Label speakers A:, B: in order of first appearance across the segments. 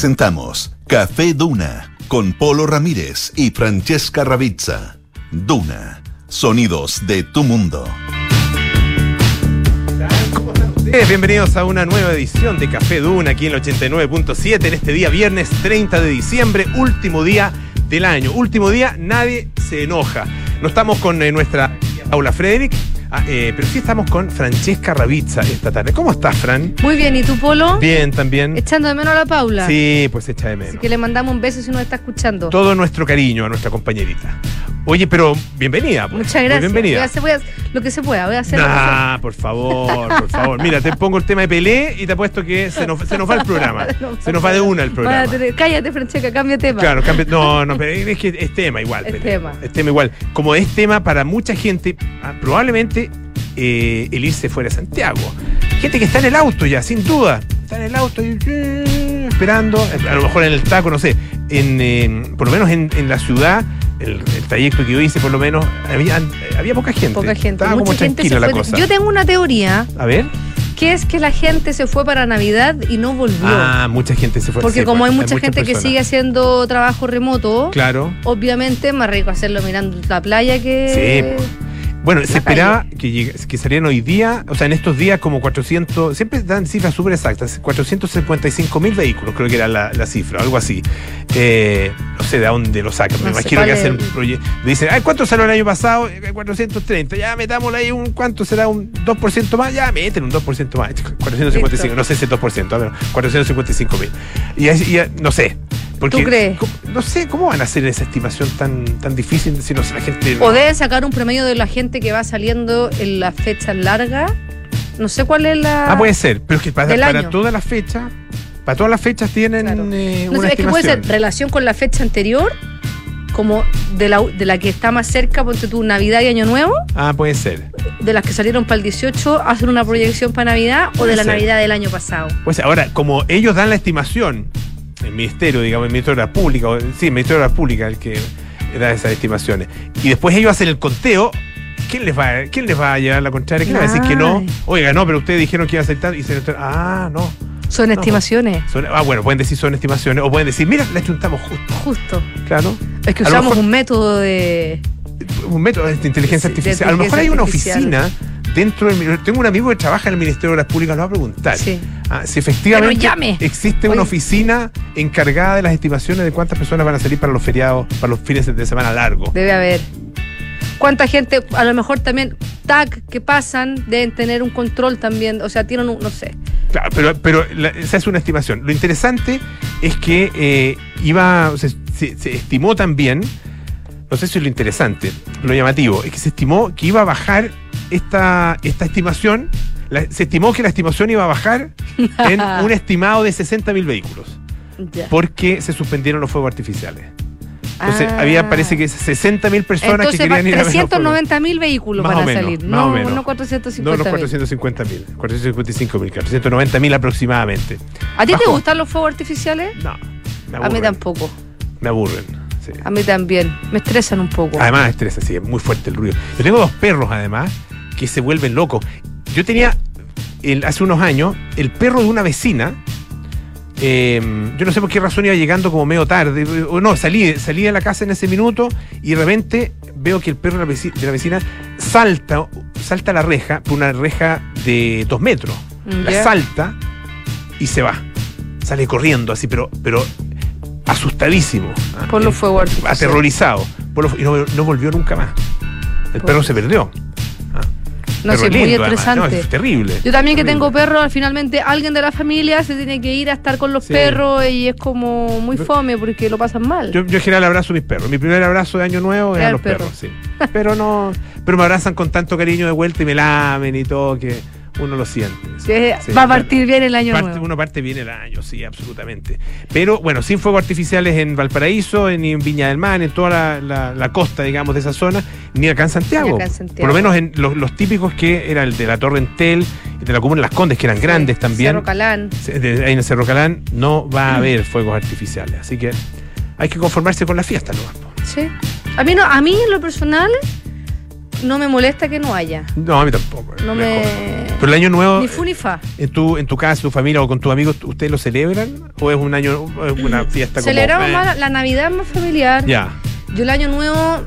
A: Presentamos Café Duna con Polo Ramírez y Francesca Ravizza. Duna, sonidos de tu mundo.
B: Eh, bienvenidos a una nueva edición de Café Duna aquí en el 89.7 en este día viernes 30 de diciembre, último día del año. Último día, nadie se enoja. No estamos con eh, nuestra Paula Frederick, ah, eh, pero sí estamos con Francesca Ravizza esta tarde. ¿Cómo estás, Fran?
C: Muy bien, ¿y tú, Polo?
B: Bien, también.
C: Echando de menos a la Paula.
B: Sí, pues echa de menos.
C: Así que le mandamos un beso si nos está escuchando.
B: Todo nuestro cariño a nuestra compañerita. Oye, pero bienvenida. pues.
C: Muchas
B: Muy
C: gracias.
B: bienvenida.
C: Voy a hacer- voy a- lo que se pueda, voy a hacer.
B: Nah, por favor, por favor. Mira, te pongo el tema de Pelé y te apuesto que se nos, se nos va el programa. Se nos va de una el programa.
C: tener- cállate, Francesca, cambia tema.
B: Claro, cambia- no, no, pero es que es tema igual.
C: Es
B: Pelé.
C: tema.
B: Es tema igual. Como es tema para mucha gente, ah, probablemente eh, el irse fuera de Santiago. Gente que está en el auto ya, sin duda. Está en el auto y, eh, esperando, a lo mejor en el taco, no sé. En, eh, por lo menos en, en la ciudad, el, el trayecto que yo hice, por lo menos, había, había poca gente.
C: Poca gente.
B: Estaba como
C: Mucha gente
B: tranquila la cosa.
C: Yo tengo una teoría
B: A ver.
C: que es que la gente se fue para Navidad y no volvió.
B: Ah, mucha gente se fue.
C: Porque
B: sí,
C: como hay mucha gente que sigue haciendo trabajo remoto,
B: Claro.
C: obviamente es más rico hacerlo mirando la playa que.
B: Sí, Bueno, se esperaba que, que salieran hoy día, o sea, en estos días como 400, siempre dan cifras súper exactas, 455 mil vehículos, creo que era la, la cifra, algo así. Eh, no sé de dónde lo sacan, me
C: No
B: imagino que hacen
C: es.
B: proyectos. Dicen, ay, ¿cuánto salió el año pasado? Eh, 430, ya metámosle ahí un, ¿cuánto será? ¿Un 2% más? Ya meten un 2% más. 455,
C: Listo.
B: no sé si es 2%, a ver, 455 mil. Y, y, no sé. Porque,
C: ¿Tú crees?
B: ¿cómo- No sé, ¿cómo van a hacer esa estimación tan, tan difícil si no sé, la gente...
C: O deben sacar un promedio de la gente que va saliendo en las fechas largas. No sé cuál es la.
B: Ah, puede ser, pero es que para, todas las fechas, para todas las fechas tienen
C: Claro.
B: eh,
C: No
B: una
C: sé, es que puede ser relación con la fecha anterior, como de la, de la que está más cerca, ponte tú Navidad y Año Nuevo,
B: Ah, puede ser.
C: de las que salieron para el 18, hacen una proyección para Navidad o de la
B: ser.
C: Navidad del año pasado.
B: Pues ahora, como ellos dan la estimación, el ministerio, digamos, el Ministerio de la Pública, o- sí, el Ministerio de la Pública el que da esas estimaciones, y después ellos hacen el conteo, ¿quién les va, quién les va a llevar la contraria? ¿Quién les va a decir que no?
C: Ay.
B: Oiga, no, pero ustedes dijeron que iba a aceptar y se Ah, no.
C: Son
B: No.
C: estimaciones,
B: Son- ah, bueno, pueden decir son estimaciones, o pueden decir, mira, la chuntamos justo,
C: justo.
B: claro.
C: Es que
B: A
C: usamos
B: mejor-
C: un método de.
B: un método de inteligencia
C: de
B: artificial. a lo mejor hay una oficina dentro del Tengo un amigo que trabaja en el Ministerio de las Públicas, lo va a preguntar.
C: Sí.
B: Ah, si efectivamente existe
C: Oye.
B: una oficina encargada de las estimaciones de cuántas personas van a salir para los feriados, para los fines de semana largos.
C: Debe haber. ¿Cuánta gente, a lo mejor también, tag que pasan, deben tener un control también? O sea, tienen un, no sé.
B: Claro, pero, pero la- esa es una estimación. Lo interesante es que eh, iba, se, se estimó también, no sé si es lo interesante, lo llamativo, es que se estimó que iba a bajar esta, esta estimación, la- se estimó que la estimación iba a bajar en un estimado de 60 mil vehículos,
C: Ya.
B: porque se suspendieron los fuegos artificiales. Entonces,
C: Ah.
B: había, parece que 60 mil personas
C: Entonces,
B: que querían ir a ver los fuegos.
C: 390 mil vehículos
B: Más
C: van
B: o
C: a
B: menos,
C: salir,
B: más o
C: no,
B: menos.
C: no
B: No,
C: 450
B: los
C: mil.
B: 450 mil, 455 mil, 490 mil aproximadamente.
C: ¿A ti te gustan los fuegos artificiales?
B: No, me
C: A mí tampoco.
B: Me aburren. sí.
C: A mí también. Me estresan un poco.
B: Además, estresa, sí, es muy fuerte el ruido. Yo tengo dos perros, además, que se vuelven locos. Yo tenía, el- hace unos años, el perro de una vecina. eh, yo no sé por qué razón iba llegando como medio tarde. O no, salí, salí de la casa en ese minuto y de repente veo que el perro de la veci- de la vecina salta, salta la reja, por una reja de dos metros. La salta y se va. Sale corriendo así, pero, pero asustadísimo. Ah,
C: Por los
B: eh,
C: fuegos.
B: Aterrorizado. Por y no, no volvió nunca más. El
C: Por-
B: perro se perdió.
C: No sé, muy estresante.
B: No, es terrible.
C: Yo también que tengo perros, finalmente alguien de la familia se tiene que ir a estar con los
B: Sí.
C: perros y es como muy fome porque lo pasan mal.
B: Yo, yo en general abrazo a mis perros. Mi primer abrazo de año nuevo
C: Era
B: a los
C: perro.
B: perros, sí. Pero no, pero me abrazan con tanto cariño de vuelta y me lamen y todo que uno lo siente.
C: Sí,
B: Sí,
C: va a partir bien el año
B: Parte-
C: nuevo.
B: uno parte bien el año, sí, absolutamente. Pero bueno, sin fuegos artificiales en Valparaíso, en, en Viña del Mar, en toda la, la- la costa, digamos, de esa zona, ni acá en Santiago.
C: Ni acá en Santiago.
B: Por lo menos en los, los típicos que era el de la Torre Entel de la Comuna de Las Condes, que eran grandes también.
C: Cerro Calán.
B: De- ahí en el Cerro Calán no va a haber fuegos artificiales. Así que hay que conformarse con la fiesta, ¿no?
C: Sí. A mí no, a mí en lo personal no me molesta que no haya.
B: No, a mí tampoco.
C: No me.
B: Pero el año nuevo,
C: Ni fu ni fa.
B: en tu, en tu casa, tu familia o con tus amigos, ¿ustedes lo celebran? ¿O es un año, es una fiesta como...
C: Celebramos
B: eh?
C: más la- Navidad más familiar.
B: Ya.
C: Yo el año nuevo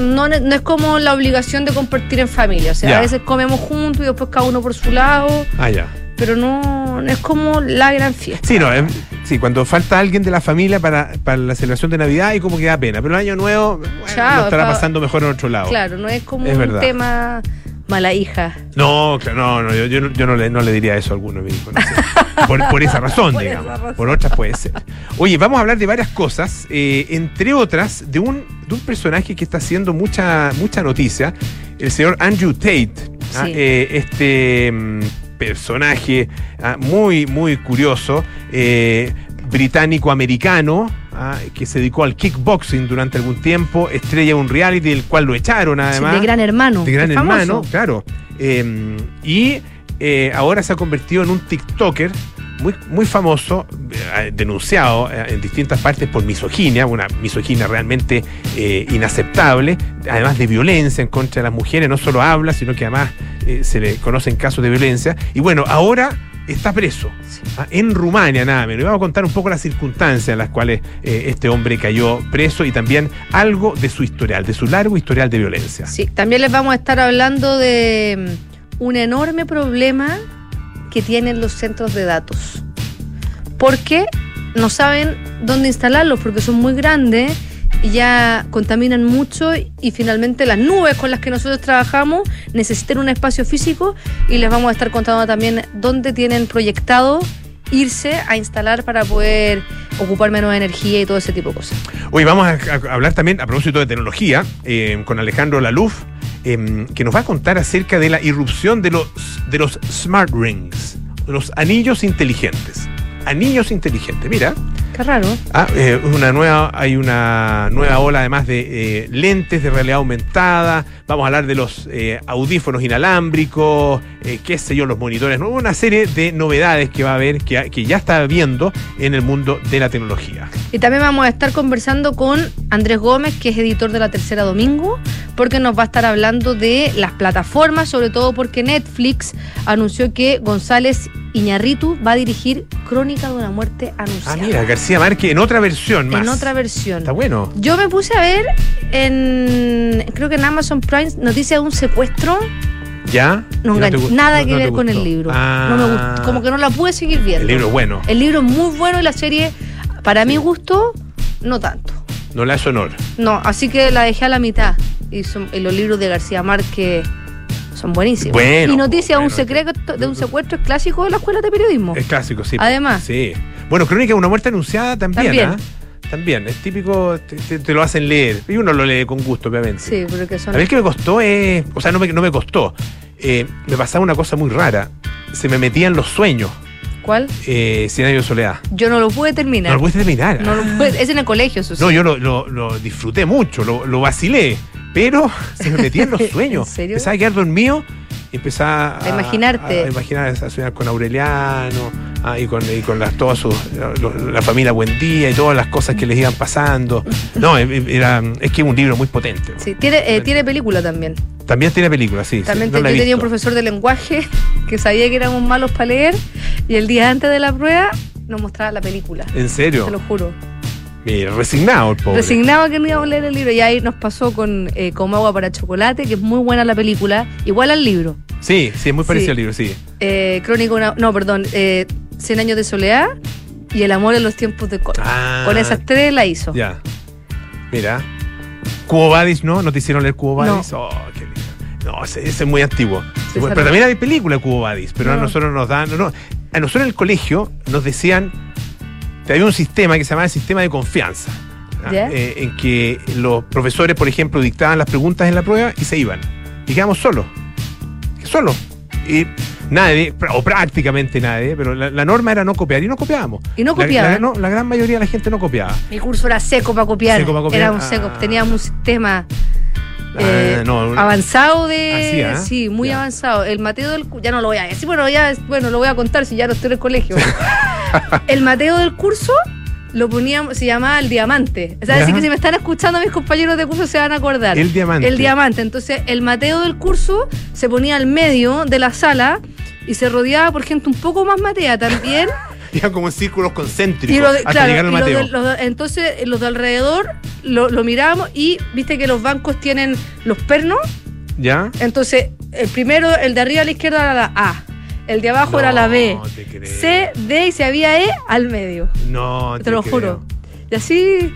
C: no, no es como la obligación de compartir en familia. O sea, a veces comemos juntos y después cada uno por su lado,
B: Ah, ya.
C: pero no, no es como la gran fiesta.
B: Sí, no, eh, sí, cuando falta alguien de la familia para, para la celebración de Navidad y como que da pena. Pero el año nuevo bueno,
C: Chao,
B: lo estará
C: pa-
B: pasando mejor en otro lado.
C: Claro, no es como
B: Es
C: un
B: verdad.
C: tema mala hija.
B: No, claro, no, no, yo, yo no, yo no le, no le diría eso a alguno de mis hijos. no sé. Por, por esa razón,
C: Por
B: digamos.
C: esa razón.
B: Por otras puede ser. Oye, vamos a hablar de varias cosas, eh, entre otras, de un, de un personaje que está haciendo mucha, mucha noticia, el señor Andrew Tate. ¿ah?
C: Sí.
B: Eh, este mm, personaje ah, muy, muy curioso, eh, británico-americano. ah, que se dedicó al kickboxing durante algún tiempo, estrella de un reality del cual lo echaron además
C: de gran hermano.
B: de Gran
C: famoso.
B: Hermano, claro. Eh, y eh, ahora se ha convertido en un TikToker muy, muy famoso, eh, denunciado eh, en distintas partes por misoginia, una misoginia realmente eh, inaceptable, además de violencia en contra de las mujeres, no solo habla, sino que además se le conocen casos de violencia. Y bueno, ahora está preso ah, en Rumania, nada menos. Y vamos a contar un poco las circunstancias en las cuales eh, este hombre cayó preso y también algo de su historial, de su largo historial de violencia.
C: Sí, también les vamos a estar hablando de mm, un enorme problema que tienen los centros de datos. Porque no saben dónde instalarlos, porque son muy grandes y ya contaminan mucho y finalmente las nubes con las que nosotros trabajamos necesitan un espacio físico y les vamos a estar contando también dónde tienen proyectado irse a instalar para poder ocupar menos energía y todo ese tipo de cosas.
B: Hoy vamos a, hablar también, a propósito de tecnología, eh, con Alejandro Laluf, eh, que nos va a contar acerca de la irrupción de los, de los smart rings, los anillos inteligentes. Anillos inteligentes, mira.
C: Qué raro.
B: Ah, eh, una nueva, hay una nueva ola además de eh, lentes de realidad aumentada. Vamos a hablar de los eh, audífonos inalámbricos, qué sé yo, los monitores. ¿no? Una serie de novedades que va a haber, que, que ya está viendo en el mundo de la tecnología.
C: Y también vamos a estar conversando con Andrés Gómez, que es editor de La Tercera Domingo, porque nos va a estar hablando de las plataformas, sobre todo porque Netflix anunció que González Iñarritu va a dirigir Crónica de una muerte
B: Ah,
C: anunciada.
B: mira, García Márquez en otra versión más.
C: en otra versión.
B: Está bueno.
C: Yo me puse a ver en, creo que en Amazon Prime, noticia de un secuestro.
B: ¿Ya?
C: No
B: ¿Y
C: enganché-
B: te gustó?
C: nada
B: No-
C: que
B: no
C: ver con el libro.
B: Ah,
C: No me gustó. Como que no la pude seguir viendo.
B: El libro es bueno.
C: El libro es muy bueno y la serie, para mi gusto, no tanto.
B: No le hace honor.
C: No, así que la dejé a la mitad. Y, son- y los libros de García Márquez son buenísimos.
B: Bueno,
C: y Noticias de un
B: bueno.
C: secreto de un secuestro es clásico de la escuela de periodismo.
B: Es clásico, sí.
C: Además.
B: Sí. Bueno, Crónica de una muerte anunciada también.
C: También.
B: ¿ah? También. Es típico, te, te- te lo hacen leer. Y uno lo lee con gusto, obviamente.
C: Sí, porque son.
B: A ver qué me costó es. O sea, no me, no me costó. Eh, me pasaba una cosa muy rara. Se me metían los sueños.
C: ¿Cuál?
B: Eh, Cien años de soledad.
C: Yo no lo pude terminar.
B: No lo pude terminar.
C: No lo pude- Es en el colegio, eso sí.
B: No, yo lo, lo- lo disfruté mucho, lo, lo vacilé, pero se me metían los sueños.
C: ¿En serio?
B: Empezaba a quedar dormido y empezaba
C: A imaginarte.
B: A, imaginar, a soñar con Aureliano ah, y con, y con las, todas sus, la familia Buendía y todas las cosas que les iban pasando. No, e- era, es que es un libro muy potente.
C: Sí, tiene, eh, tiene película también.
B: También tiene película, sí. sí,
C: También
B: no
C: te-
B: la he
C: yo tenía un profesor de lenguaje que sabía que éramos malos para leer y el día antes de la prueba nos mostraba la película.
B: ¿En serio?
C: Te lo juro.
B: Mira, resignado el pobre.
C: Resignaba que no íbamos a leer el libro y ahí nos pasó con eh, Como agua para chocolate, que es muy buena la película, igual al libro.
B: Sí, sí, es muy parecido
C: Sí.
B: al libro, sí.
C: Eh, Crónica, una- no, perdón, eh, Cien años de soledad y El amor en los tiempos de cólera.
B: Ah,
C: Con esas tres la hizo.
B: Ya. Mira. Cubo Badis, ¿no? ¿No te hicieron leer Cubo Badis? Oh, qué lindo. No, ese, ese es muy antiguo.
C: Sí,
B: pero
C: no.
B: también hay película Cubo Badis, pero a
C: No.
B: nosotros nos dan. No, no. A nosotros en el colegio nos decían. Había un sistema que se llamaba el sistema de confianza. Eh, en que los profesores, por ejemplo, dictaban las preguntas en la prueba y se iban. Y quedamos solos. Solos. Y nadie, o prácticamente nadie, pero la, la norma era no copiar y no copiábamos.
C: Y no
B: La-
C: copiaban.
B: La, no, la gran mayoría de la gente no copiaba.
C: Mi curso era seco para copiar.
B: Seco para copiar.
C: Era un seco.
B: Ah.
C: Teníamos un sistema
B: Ah,
C: eh,
B: no,
C: avanzado de.
B: Así, ¿ah?
C: Sí, muy
B: Ya.
C: avanzado. El Mateo del. Ya no lo voy a decir. Bueno, ya, bueno, lo voy a contar si ya no estoy en el colegio. el Mateo del curso lo poníamos, se llamaba el diamante. O sea, así que si me están escuchando mis compañeros de curso se van a acordar.
B: El diamante.
C: El diamante. Entonces, el Mateo del curso se ponía al medio de la sala y se rodeaba por gente un poco más matea también.
B: Iban como en círculos concéntricos
C: Y lo de-
B: hasta
C: claro,
B: llegar al
C: lo
B: Mateo.
C: de- los de- entonces los de alrededor lo, lo mirábamos y viste que los bancos tienen los pernos.
B: ¿Ya?
C: Entonces, el primero, el de arriba a la izquierda era la A. El de abajo era la B.
B: No te.
C: C, D y si había E al medio.
B: No,
C: Te lo
B: creo.
C: juro. Y así.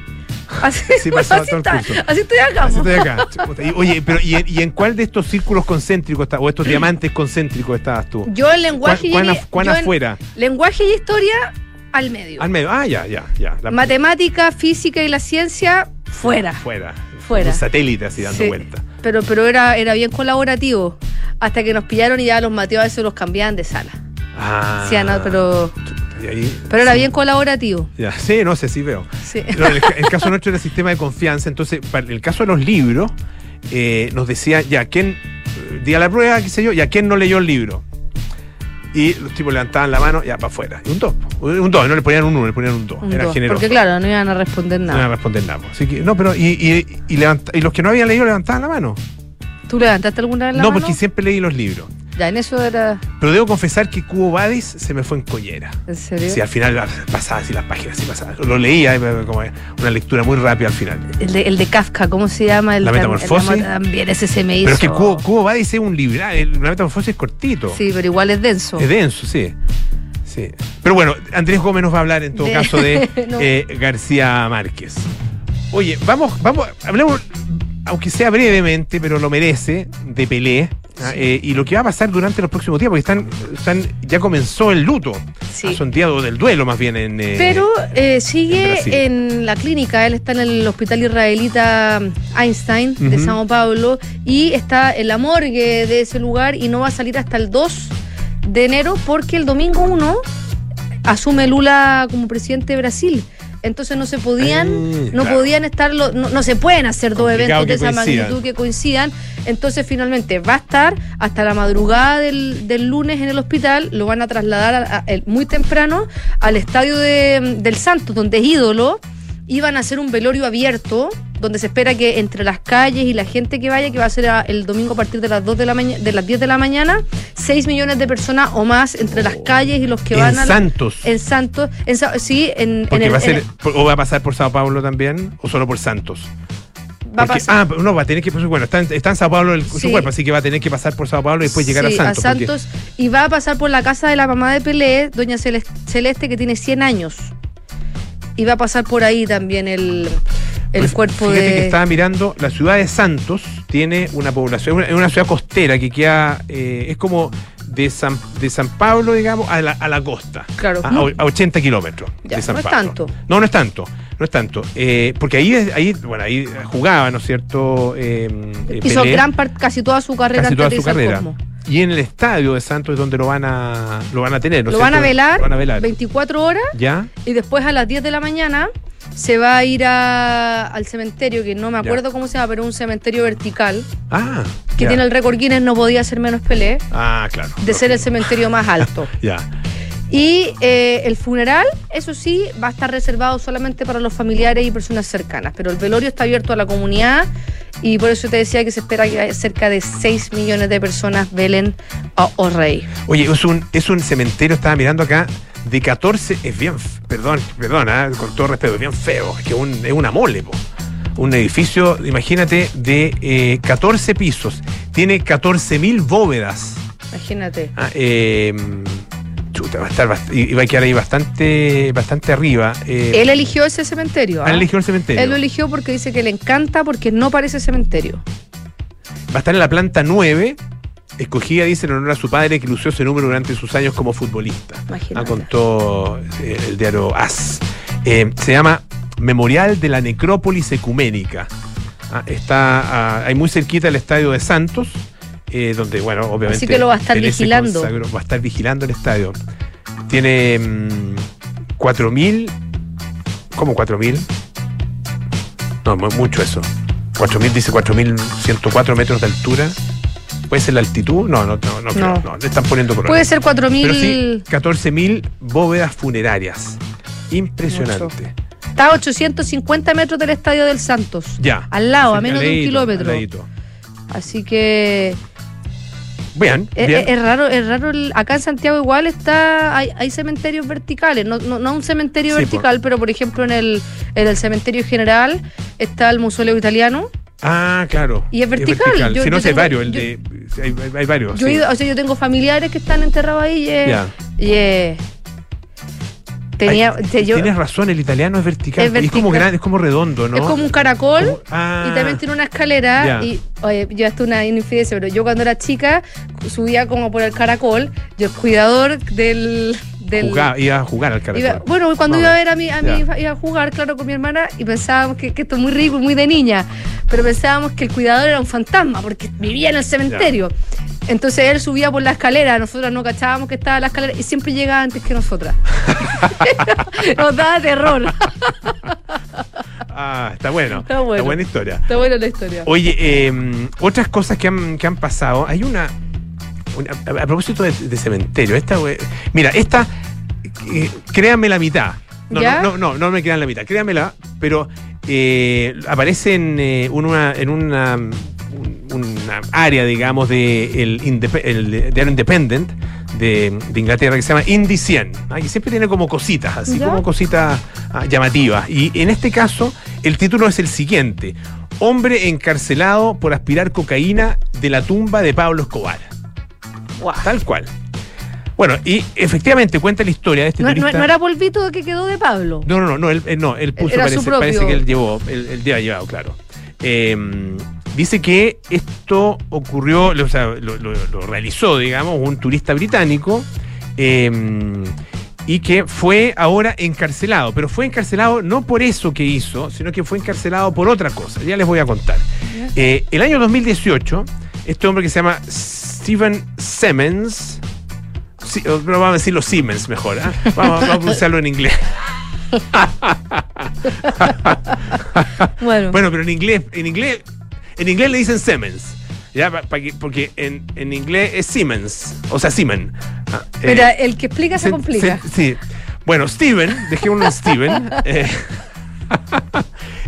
C: Así,
B: Así pasaba todo el
C: está-
B: curso.
C: así estoy acá.
B: Así
C: po.
B: estoy acá. chuta. Y, oye, pero ¿y en, y en cuál de estos círculos concéntricos está- o estos diamantes concéntricos estabas tú?
C: Yo en lenguaje
B: ¿Cuán,
C: y
B: cuán af- cuán
C: en
B: afuera?
C: lenguaje y historia al medio.
B: Al medio. Ah, ya, ya, ya. La-
C: Matemática, física y la ciencia fuera.
B: Fuera.
C: Fuera.
B: Un satélite así dando
C: Sí.
B: vuelta.
C: Pero, pero era, era bien colaborativo. Hasta que nos pillaron y ya los Mateos a veces los cambiaban de sala.
B: Ah.
C: Sí, no, pero,
B: Y ahí-
C: pero era bien colaborativo.
B: Ya, sí, no sé, sí veo.
C: Sí.
B: No, el, ca- el caso nuestro era sistema de confianza, entonces, para el caso de los libros, eh, nos decía, ya, ¿quién diga la prueba, qué sé yo, ya, ¿quién no leyó el libro? Y los tipos levantaban la mano, ya, para afuera. Y un 2. Un 2, no le ponían un 1, le ponían un 2.
C: Un
B: Era
C: dos,
B: generoso.
C: Porque claro, no iban a responder
B: No
C: nada.
B: iban a responder nada. Así que, no, pero, y, y, y, levanta- y los que no habían leído levantaban la mano.
C: ¿Tú levantaste alguna vez la
B: no,
C: mano?
B: porque siempre leí los libros.
C: Ya, en eso era...
B: Pero debo confesar que Cubo Badis se me fue en collera.
C: ¿En serio?
B: Sí, al final pasaba así las páginas, así pasaba. Lo leía, eh, como una lectura muy rápida al final.
C: El de, el de Kafka, ¿cómo se llama? El
B: La
C: tam-
B: metamorfosis.
C: el- también ese se me hizo.
B: Pero es que Cubo, Cubo Badis es un libro, la metamorfosis es cortito.
C: Sí, pero igual es denso.
B: Es denso, sí. sí. Pero bueno, Andrés Gómez nos va a hablar en todo
C: De-
B: caso de
C: No.
B: eh, García Márquez. Oye, vamos, vamos, hablemos, aunque sea brevemente, pero lo merece, de Pelé. ¿ah? Eh, y lo que va a pasar durante los próximos días, porque están, están ya comenzó el luto.
C: Sí.
B: Son días del duelo más bien en... eh,
C: Pero eh, sigue en, la clínica, él está en el hospital israelita Einstein de
B: Ujú.
C: Sao Paulo y está en la morgue de ese lugar y no va a salir hasta el 2 de enero porque el domingo 1 asume Lula como presidente de Brasil. Entonces no se podían, no
B: claro.
C: podían estar, no, no se pueden hacer dos
B: Complicado
C: eventos de esa
B: coincidan.
C: magnitud que coincidan. Entonces finalmente va a estar hasta la madrugada del, del lunes en el hospital, lo van a trasladar a- a- el- muy temprano al estadio de- del Santos, donde es ídolo, y van a hacer un velorio abierto, donde se espera que entre las calles y la gente que vaya, que va a ser a- el domingo a partir de las 2 de la mañana, de las 10 de la mañana, 6 millones de personas o más entre las calles y los que
B: en
C: van a la-
B: Santos.
C: en Santos, en sí, en, en el-
B: va a
C: en el-
B: o va a pasar por Sao Paulo también, o solo por Santos.
C: va a
B: Porque-
C: pasar.
B: ah, no, va a tener que, bueno, está en, está en Sao Paulo el, su cuerpo, así que va a tener que pasar por Sao Paulo y después llegar
C: Sí,
B: a Santos. porque-
C: y va a pasar por la casa de la mamá de Pelé, doña Celes- Celeste, que tiene 100 años. Y va a pasar por ahí también el, el
B: Pues,
C: cuerpo
B: fíjate
C: de...
B: que estaba mirando, la ciudad de Santos tiene una población, es una, es ciudad costera que queda, eh, es como de San, de San Pablo, digamos, a la, a la costa.
C: Claro.
B: A, a 80 kilómetros de San
C: no es
B: Pablo.
C: tanto.
B: No, no es tanto. No es tanto. Eh, porque ahí, es- ahí, bueno, ahí jugaba, ¿no es cierto? Eh, eh,
C: Hizo
B: Pelé,
C: gran parte, casi toda su carrera
B: casi toda su carrera.
C: Cosmo.
B: Y en el estadio de Santos es donde lo van a, lo van a tener, ¿no es
C: Lo van a velar,
B: Lo van a velar.
C: 24 horas
B: ¿Ya?
C: y después a las 10 de la mañana se va a ir a- al cementerio, que no me
B: Ya.
C: acuerdo cómo se llama, pero un cementerio vertical,
B: Ah.
C: que
B: ya.
C: tiene el récord Guinness, no podía ser menos Pelé,
B: Ah, claro.
C: de ser el cementerio más alto.
B: Ya.
C: Y eh, el funeral, eso sí, va a estar reservado solamente para los familiares y personas cercanas, pero el velorio está abierto a la comunidad y por eso te decía que se espera que cerca de 6 millones de personas velen a O'Rey.
B: Oye, es un, es un cementerio, estaba mirando acá, de 14, es bien, perdón, perdón, ah, con todo respeto, es bien feo, es que un, es una mole, po. Un edificio, imagínate, de eh, 14 pisos, tiene 14.000 bóvedas.
C: Imagínate.
B: Ah, eh, chuta, va a estar, y va a quedar ahí bastante, bastante arriba. eh,
C: Él eligió ese cementerio.
B: ¿han
C: ¿ah?
B: elegido el cementerio?
C: Él lo eligió porque dice que le encanta porque no parece cementerio.
B: Va a estar en la planta 9, escogida, dice, en honor a su padre que lució ese número durante sus años como futbolista.
C: Imagínate.
B: Ah, contó eh, el diario AS. Eh, se llama Memorial de la Necrópolis Ecuménica. Ah, está ah, ahí muy cerquita del estadio de Santos, eh, donde, bueno, obviamente.
C: Así que lo va a estar vigilando.
B: consagró, va a estar vigilando el estadio. Tiene mm, 4.000. ¿Cómo 4.000? No, mu- mucho eso. 4.000, dice 4.104 metros de altura. ¿Puede ser la altitud? No, no, no, no, creo,
C: No.
B: no, le están poniendo color.
C: Puede ser
B: Pero sí,
C: 4.000...
B: 14.000 bóvedas funerarias. Impresionante.
C: Está a 850 metros del Estadio del Santos.
B: Ya.
C: Al lado, a menos de un kilómetro. Así que
B: Bien,
C: es,
B: bien.
C: es- es raro, es raro. el- acá en Santiago igual está, hay, hay cementerios verticales, no, no, no un cementerio
B: Sí,
C: vertical, pero por ejemplo en el, en el cementerio general está el mausoleo italiano.
B: Ah, claro.
C: Y es vertical. Yo-
B: si no,
C: yo
B: sí, hay
C: tengo-
B: varios. El
C: yo-
B: de, sí, hay, varios.
C: Yo,
B: sí.
C: o sea, yo tengo familiares que están enterrados ahí y es-
B: Ya.
C: y es- tenía,
B: Ay,
C: te- yo-
B: Tienes razón, el italiano es vertical.
C: Es
B: y Es como grande, es como redondo, ¿no?
C: es como un caracol.
B: Como- ah,
C: Y también tiene una escalera
B: Ya.
C: y, oye, yo hasta una infidencia, pero yo cuando era chica subía como por el caracol, yo el cuidador del... del
B: jugaba- iba a jugar al
C: iba- bueno, cuando iba a ver a mi, a mi iba a jugar, claro, con mi hermana, y pensábamos que, que esto es muy rico y muy de niña, pero pensábamos que el cuidador era un fantasma, porque vivía en el cementerio. Entonces él subía por la escalera, nosotros no cachábamos que estaba en la escalera y siempre llegaba antes que nosotras. Nos daba terror.
B: Ah, está bueno.
C: Está bueno.
B: buena historia.
C: Está buena la historia.
B: Oye, eh, otras cosas que han, que han pasado. Hay una. A, a propósito de, de cementerio. Esta, we- mira, esta. eh, créanme la mitad. No,
C: ¿Ya?
B: no, no, no, no me crean la mitad. Créanmela, pero eh, aparece en, eh, una, en una, un- una área, digamos, de el, Indep- el Independent de, de Inglaterra que se llama Indy 100. ¿ah? Y siempre tiene como cositas, así
C: ¿Ya?
B: como cositas ah, llamativas. Y en este caso, el título es el siguiente: Hombre encarcelado por aspirar cocaína de la tumba de Pablo Escobar. Tal cual. Bueno, y efectivamente cuenta la historia de este
C: No,
B: turista.
C: no era polvito que quedó de Pablo.
B: No, no, no, no, él, él no, él puso, parece,
C: propio-
B: parece que él llevó, él, él lleva llevado, claro. Eh, dice que esto ocurrió, o sea, lo, lo- lo realizó, digamos, un turista británico eh, y que fue ahora encarcelado, pero fue encarcelado no por eso que hizo, sino que fue encarcelado por otra cosa, ya les voy a contar. Eh, el año 2018, este hombre que se llama Steven Simmons, sí, o- pero vamos a decirlo Siemens mejor, ¿ah? vamos, vamos a pronunciarlo en inglés.
C: Bueno,
B: Bueno, pero en inglés, en inglés, en inglés le dicen Siemens. Ya, pa- pa que- porque en, en inglés es Siemens, o sea, Siemens. Ah, eh,
C: pero el que explica se,
B: se-
C: complica.
B: se- sí. Bueno, Steven, dejémoslo en Steven, eh,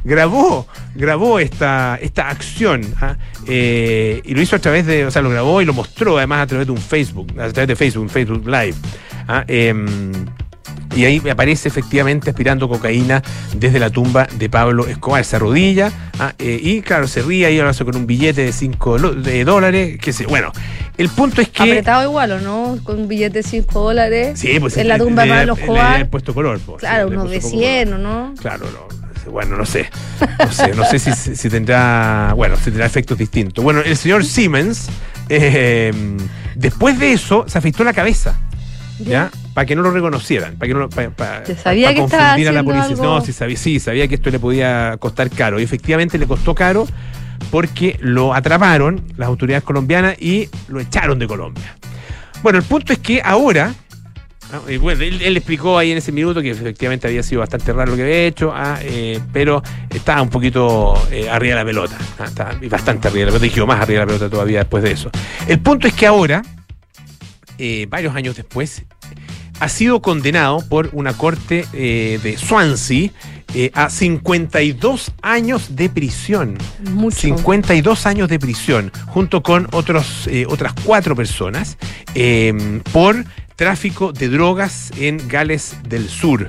B: grabó, grabó esta, esta acción ah, eh, y lo hizo a través de, o sea, lo grabó y lo mostró además a través de un Facebook, a través de Facebook, un Facebook Live. ah, em, y ahí aparece efectivamente aspirando cocaína desde la tumba de Pablo Escobar. Se arrodilla ah, eh, y, claro, se ríe lo hace con un billete de 5 dólares. Que sé. Bueno, el punto es que.
C: Apretado igual, ¿o no? Con un billete de 5 dólares.
B: Sí, pues
C: en la tumba de Pablo Escobar.
B: Le, puesto color. pues,
C: Claro,
B: sí,
C: unos de
B: puso poco
C: 100,
B: color.
C: ¿o no?
B: Claro, no, bueno, no sé. No sé, no sé si, si tendrá. Bueno, si tendrá efectos distintos. Bueno, el señor Siemens, eh, después de eso, se afeitó la cabeza. ¿Ya? Para que no lo reconocieran, para que no lo- pa- pa-
C: Ya sabía que
B: confundir a la policía.
C: algo-
B: No, sí sabía, sí, sabía que esto le podía costar caro. Y efectivamente le costó caro porque lo atraparon las autoridades colombianas y lo echaron de Colombia. Bueno, el punto es que ahora, bueno, él, explicó ahí en ese minuto que efectivamente había sido bastante raro lo que había hecho, ah, eh, pero estaba un poquito eh, arriba de la pelota, ah, estaba bastante arriba de la pelota, y más arriba de la pelota todavía después de eso. El punto es que ahora, eh, varios años después, ha sido condenado por una corte de Swansea eh, a 52 años de prisión.
C: Mucho.
B: 52 años de prisión, junto con otros, eh, otras cuatro personas, eh, por tráfico de drogas en Gales del Sur.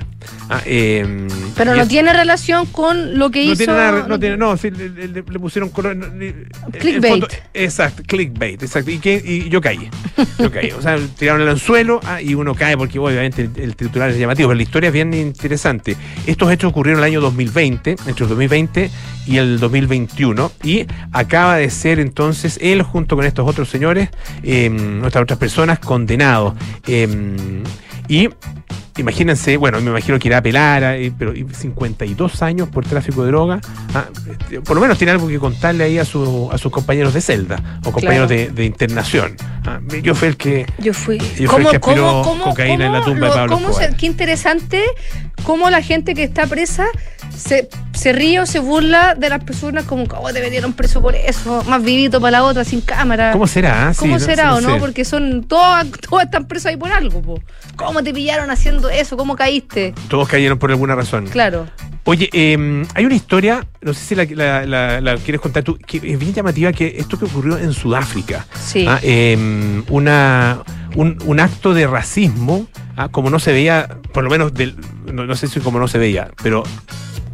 B: Ah, eh,
C: Pero no
B: es-
C: tiene relación con lo que
B: no
C: hizo.
B: tiene nada, no tiene, no, sí, le, le- le pusieron color. le-
C: Clickbait.
B: fondo- exacto, clickbait, exacto. Y, que, y yo caí. Yo caí. O sea, tiraron el anzuelo ah, y uno cae porque obviamente el, el titular es llamativo, pero la historia es bien interesante. Estos hechos ocurrieron en el año 2020, entre el 2020 y el 2021, y acaba de ser entonces él junto con estos otros señores, eh, nuestras otras personas, condenados. eh, y Imagínense, bueno, me imagino que irá a apelar, eh, pero y 52 años por tráfico de droga. ah, este, por lo menos tiene algo que contarle ahí a, su, a sus compañeros de celda o compañeros
C: Claro.
B: de, de internación. Ah, yo fui el que.
C: Yo fui.
B: Y fue el que aspiró cocaína en la tumba de Pablo
C: cómo se- qué interesante cómo la gente que está presa se, se ríe o se burla de las personas como oh, te metieron preso por eso, más vivito para la otra, sin cámara.
B: ¿Cómo será? ah? Sí,
C: ¿Cómo
B: no-
C: será o no? Porque son todos, todos están presos ahí por algo, po. ¿Cómo te pillaron haciendo eso? ¿Cómo caíste?
B: Todos cayeron por alguna razón.
C: Claro.
B: Oye, eh, hay una historia, no sé si la, la- la- la quieres contar tú, que es bien llamativa, que esto que ocurrió en Sudáfrica.
C: Sí.
B: Ah, eh, una, un, un acto de racismo, ah, como no se veía, por lo menos, del, no, no sé si como no se veía, pero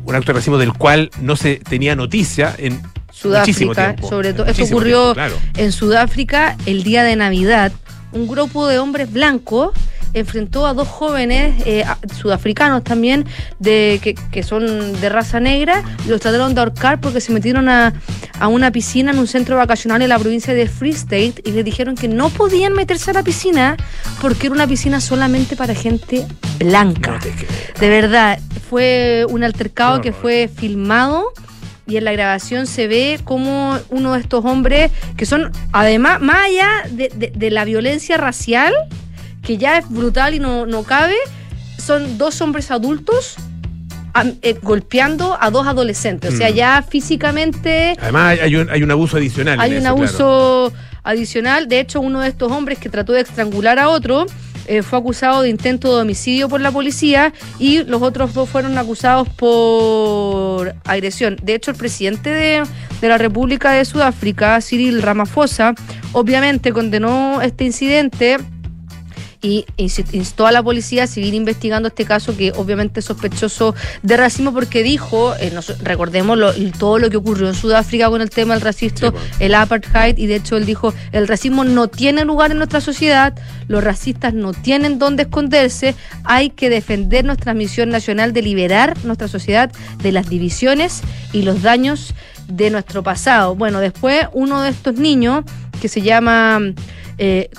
B: un acto de racismo del cual no se tenía noticia en
C: Sudáfrica,
B: tiempo.
C: sobre todo. Esto ocurrió
B: tiempo, claro.
C: en Sudáfrica el día de Navidad. Un grupo de hombres blancos enfrentó a dos jóvenes eh, sudafricanos también de que, que son de raza negra y los trataron de ahorcar porque se metieron a, a una piscina en un centro vacacional en la provincia de Free State y les dijeron que no podían meterse a la piscina porque era una piscina solamente para gente blanca.
B: No.
C: De verdad, fue un altercado que fue filmado y en la grabación se ve como uno de estos hombres que son, además, más allá de, de- de la violencia racial, que ya es brutal y no, no cabe, son dos hombres adultos eh, golpeando a dos adolescentes. O sea,
B: Mm.
C: ya físicamente
B: Además, hay- un, hay un abuso adicional.
C: hay un
B: eso, claro.
C: abuso adicional. De hecho, uno de estos hombres que trató de estrangular a otro eh, fue acusado de intento de homicidio por la policía y los otros dos fueron acusados por agresión. De hecho, el presidente de, de la República de Sudáfrica, Cyril Ramaphosa, obviamente condenó este incidente y instó a la policía a seguir investigando este caso que obviamente es sospechoso de racismo porque dijo, eh, nos- recordemos lo- todo lo que ocurrió en Sudáfrica con el tema del racismo,
B: Sí, pues.
C: el apartheid y de hecho él dijo, el racismo no tiene lugar en nuestra sociedad, los racistas no tienen dónde esconderse, hay que defender nuestra misión nacional de liberar nuestra sociedad de las divisiones y los daños de nuestro pasado. Bueno, después uno de estos niños que se llama eh,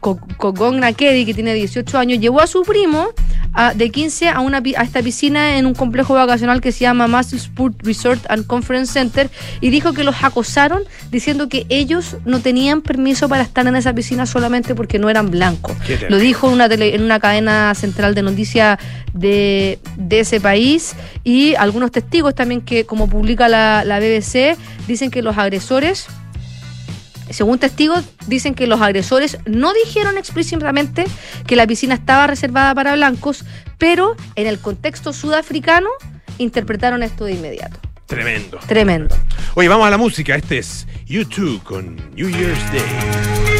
C: Kogon Nakedi, que tiene 18 años, llevó a su primo a- de 15 a, una, a esta piscina en un complejo vacacional que se llama Muscle Sport Resort and Conference Center y dijo que los acosaron diciendo que ellos no tenían permiso para estar en esa piscina solamente porque no eran blancos. Lo dijo en una, tele- en una cadena central de noticias de, de ese país y algunos testigos también que, como publica la, la BBC, dicen que los agresores según testigos, dicen que los agresores no dijeron explícitamente que la piscina estaba reservada para blancos, pero en el contexto sudafricano interpretaron esto de inmediato.
B: Tremendo.
C: Tremendo.
B: Oye, vamos a la música. Este es YouTube con New Year's Day.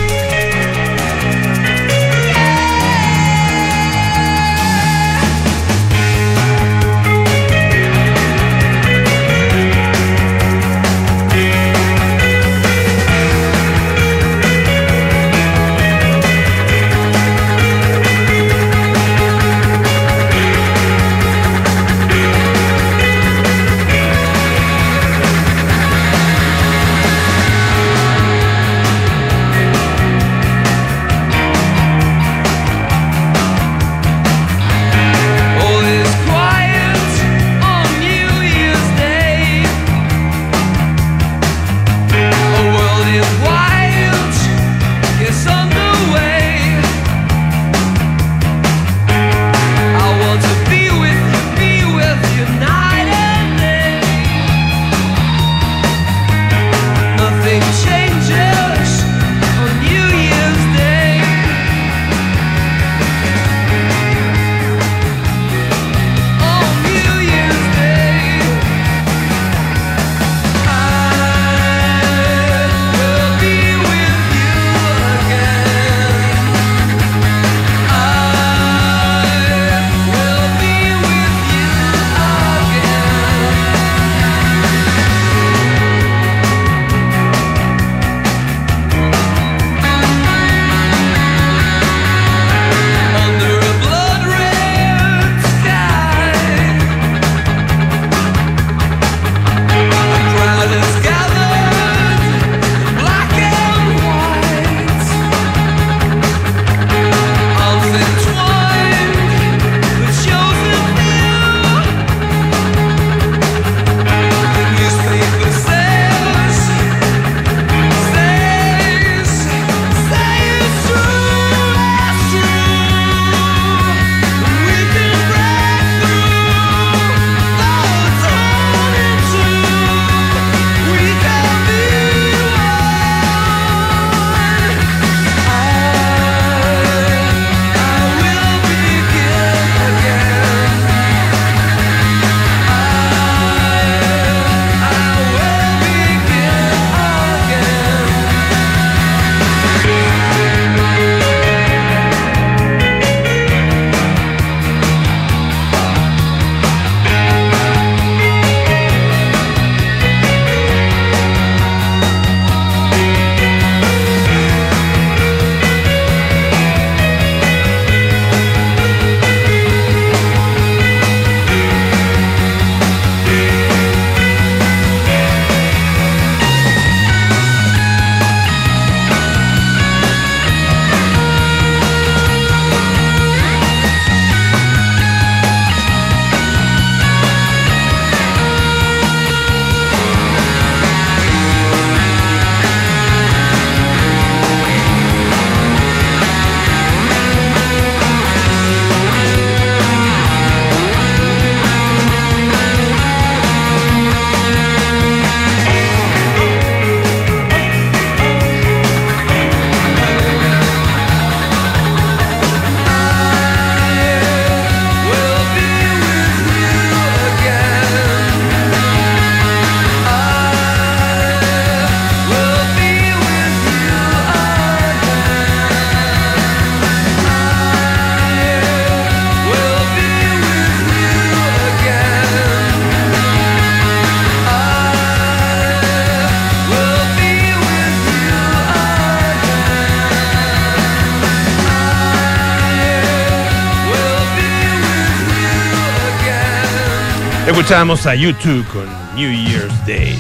B: Escuchábamos a YouTube con New Year's Day.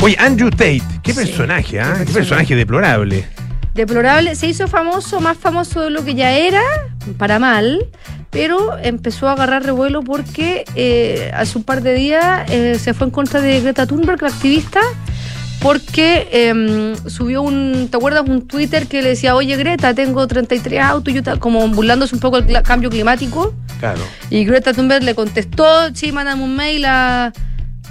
B: Oye, Andrew Tate, qué
C: Sí,
B: personaje, ¿ah?
C: qué
B: Qué personaje deplorable.
C: Deplorable, se hizo famoso, más famoso de lo que ya era, para mal, pero empezó a agarrar revuelo porque eh, hace un par de días eh, se fue en contra de Greta Thunberg, la activista, porque em, subió un, ¿te acuerdas? Un Twitter que le decía, oye Greta, tengo 33 autos, yo ta-", como burlándose un poco del cla- cambio climático.
B: Claro.
C: Y Greta Thunberg le contestó, sí, mándame un mail a,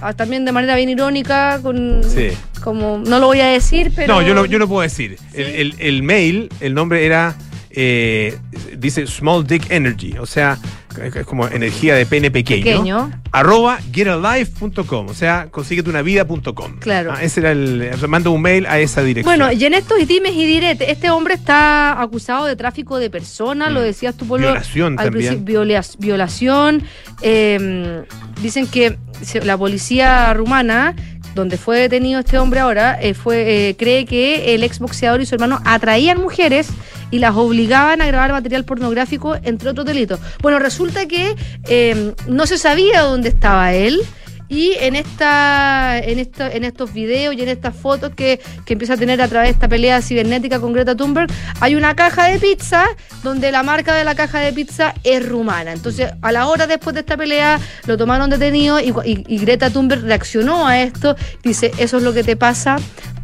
C: a- también de manera bien irónica, con
B: Sí.
C: como, no lo voy a decir, pero...
B: No, yo lo, yo lo puedo decir. El, el- el mail, el nombre era, eh, dice Small Dick Energy, o sea, es como energía de pene pequeño.
C: Pequeño.
B: Arroba getalife.com, o sea, consíguetunavida.com.
C: Claro.
B: Ah, ese era el. manda un mail a esa dirección.
C: Bueno, y en estos dimes y diretes, este hombre está acusado de tráfico de personas, lo
B: Mm.
C: decías tú, Polo,
B: Violación
C: al
B: también.
C: viola- violación. eh, dicen que la policía rumana, donde fue detenido este hombre ahora, eh, fue eh, cree que el exboxeador y su hermano atraían mujeres y las obligaban a grabar material pornográfico, entre otros delitos. Bueno, resulta que eh, no se sabía dónde estaba él. Y en esta, en esta, en estos videos y en estas fotos que, que empieza a tener a través de esta pelea cibernética con Greta Thunberg, hay una caja de pizza donde la marca de la caja de pizza es rumana. Entonces, a la hora después de esta pelea, lo tomaron detenido y, y- y Greta Thunberg reaccionó a esto. Dice, eso es lo que te pasa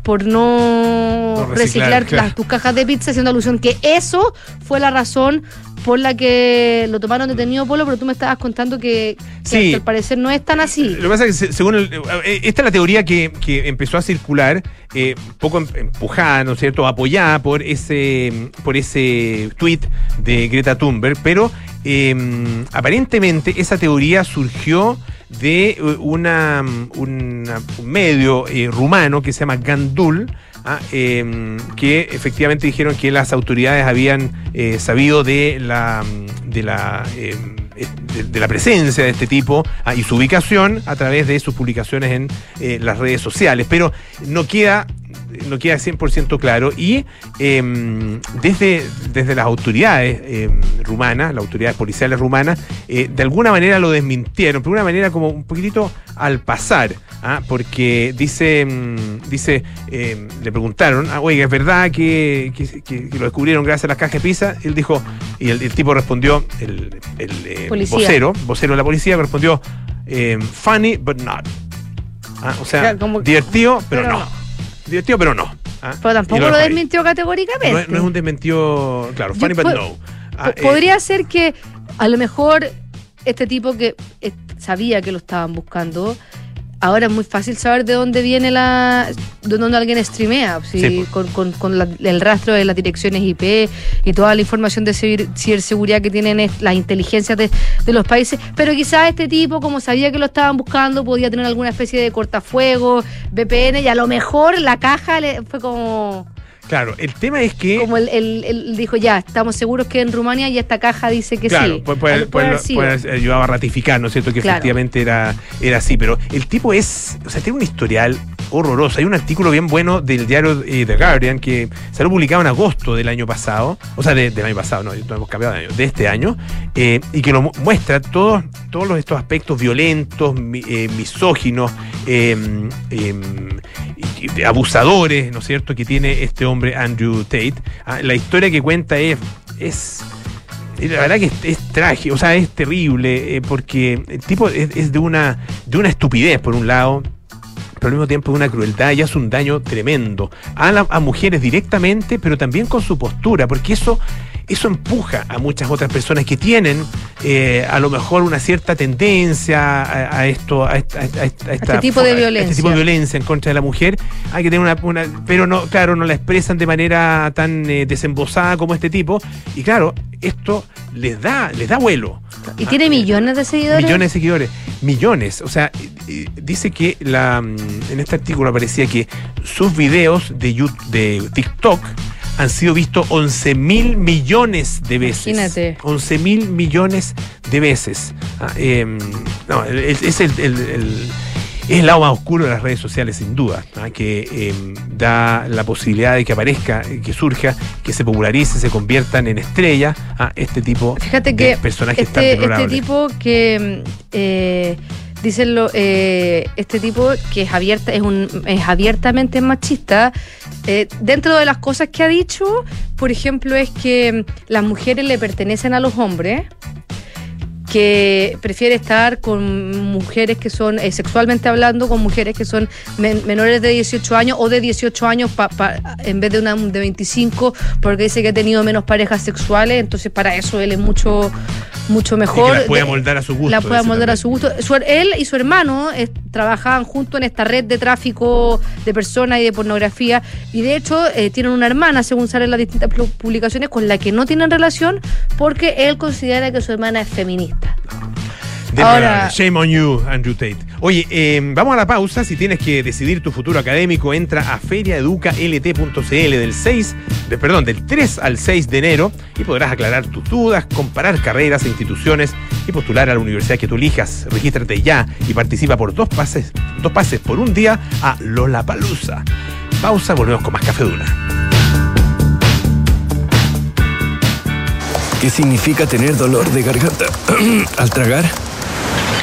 C: por no,
B: No reciclar,
C: reciclar,
B: claro.
C: las- tus cajas de pizza, haciendo alusión que eso fue la razón por la que lo tomaron detenido, Polo, pero tú me estabas contando que, que
B: Sí.
C: al parecer no es tan así.
B: Lo que pasa es que se- según el- eh, esta es la teoría que, que empezó a circular, eh, poco em- empujada, ¿no es cierto?, apoyada por ese, por ese tweet de Greta Thunberg, pero eh, aparentemente esa teoría surgió de eh, una, una- un medio eh, rumano que se llama Gandul, ah, eh, que efectivamente dijeron que las autoridades habían eh, sabido de la, de la eh, de, de la presencia de este tipo ah, y su ubicación a través de sus publicaciones en eh, las redes sociales. Pero no queda, no queda 100% claro y eh, desde, desde las autoridades eh, rumanas, las autoridades policiales rumanas, eh, de alguna manera lo desmintieron, pero de una manera como un poquitito al pasar, ah, porque dice, mm, dice le preguntaron, ah, oiga, ¿es verdad que, que- que- que lo descubrieron gracias a las cajas de pizza? Él dijo, y el, el tipo respondió, el, vocero, vocero de la policía, respondió, funny but not. Ah, o sea,
C: como-
B: divertido, pero,
C: pero
B: no. Divertido, pero no. Ah,
C: Pero
B: y
C: tampoco lo
B: ahí.
C: desmintió categóricamente.
B: No es, no es un desmentido, claro,
C: Yo
B: funny but no. Ah,
C: Po-
B: eh,
C: Podría ser que a lo mejor este tipo que eh, sabía que lo estaban buscando, ahora es muy fácil saber de dónde viene la. de dónde alguien streamea, si-
B: Sí, pues.
C: con, con- con la- el rastro de las direcciones IP y toda la información de ciber- ciberseguridad que tienen es- las inteligencias de, de los países. Pero quizás este tipo, como sabía que lo estaban buscando, podía tener alguna especie de cortafuegos, VPN, y a lo mejor la caja le fue como.
B: Claro, el tema es que.
C: Como él, él- él dijo, ya, estamos seguros que en Rumania y esta caja dice que
B: claro,
C: sí.
B: puede
C: haber
B: ayudado a ratificar, ¿no es cierto? Que
C: Claro.
B: efectivamente era, era así. Pero el tipo es. O sea, tiene un historial horroroso. Hay un artículo bien bueno del diario eh, The Guardian que salió publicado en agosto del año pasado. O sea, de- del año pasado, no, hemos cambiado de año, de este año. eh, y que lo mu- muestra todos, todos estos aspectos violentos, eh, misóginos, eh, eh, y- y abusadores, ¿no es cierto?, que tiene este hombre Andrew Tate. Ah, la historia que cuenta es. es y la verdad que es, trágico, o sea, es terrible, eh, porque el tipo es, es de una de una estupidez, por un lado, pero al mismo tiempo de una crueldad y hace un daño tremendo a, la- a mujeres directamente, pero también con su postura, porque eso, eso empuja a muchas otras personas que tienen eh, a lo mejor una cierta tendencia a, a esto, a, esta- a
C: este tipo de
B: a este
C: violencia.
B: tipo de violencia en contra de la mujer. Hay que tener una, una- pero no, claro, no la expresan de manera tan eh, desembosada como este tipo. Y claro, esto les da, les da vuelo.
C: Y tiene millones de seguidores.
B: Millones de seguidores, millones. O sea, eh, eh, dice que la, mm, en este artículo aparecía que sus videos de, YouTube, de TikTok han sido vistos 11 mil millones de veces.
C: Imagínate.
B: 11 mil millones de veces. Ah, eh, no, es el, el- el- es el lado más oscuro de las redes sociales, sin duda, ¿ah? que em, da la posibilidad de que aparezca, que surja, que se popularice, se conviertan en estrellas a ¿ah? este tipo
C: Fíjate
B: de
C: que
B: personajes
C: este,
B: tan
C: este
B: deplorables.
C: tipo que eh, dicen lo, eh, este tipo que es abierta es un es abiertamente machista eh, dentro de las cosas que ha dicho por ejemplo es que las mujeres le pertenecen a los hombres que prefiere estar con mujeres que son, eh, sexualmente hablando, con mujeres que son men- menores de 18 años o de 18 años pa- pa- en vez de una de 25, porque dice que ha tenido menos parejas sexuales, entonces para eso él es mucho, mucho
B: Y
C: mejor.
B: que las puede
C: De-
B: moldar a su gusto.
C: la puede moldar a su gusto. Su- él y su hermano eh, trabajaban juntos en esta red de tráfico de personas y de pornografía. Y de hecho, eh, tienen una hermana, según salen las distintas pu- publicaciones, con la que no tienen relación porque él considera que su hermana es feminista.
B: Ahora,
C: Ahora-
B: shame on you, Andrew Tate. Oye, eh, vamos a la pausa. Si tienes que decidir tu futuro académico, entra a feriaeducalt.cl del 6, de, perdón, del 3 al 6 de enero y podrás aclarar tus dudas, comparar carreras e instituciones y postular a la universidad que tú elijas. Regístrate ya y participa por dos pases, dos pases por un día a Lollapalooza. Pausa, volvemos con más Café Duna.
D: ¿Qué significa tener dolor de garganta al tragar?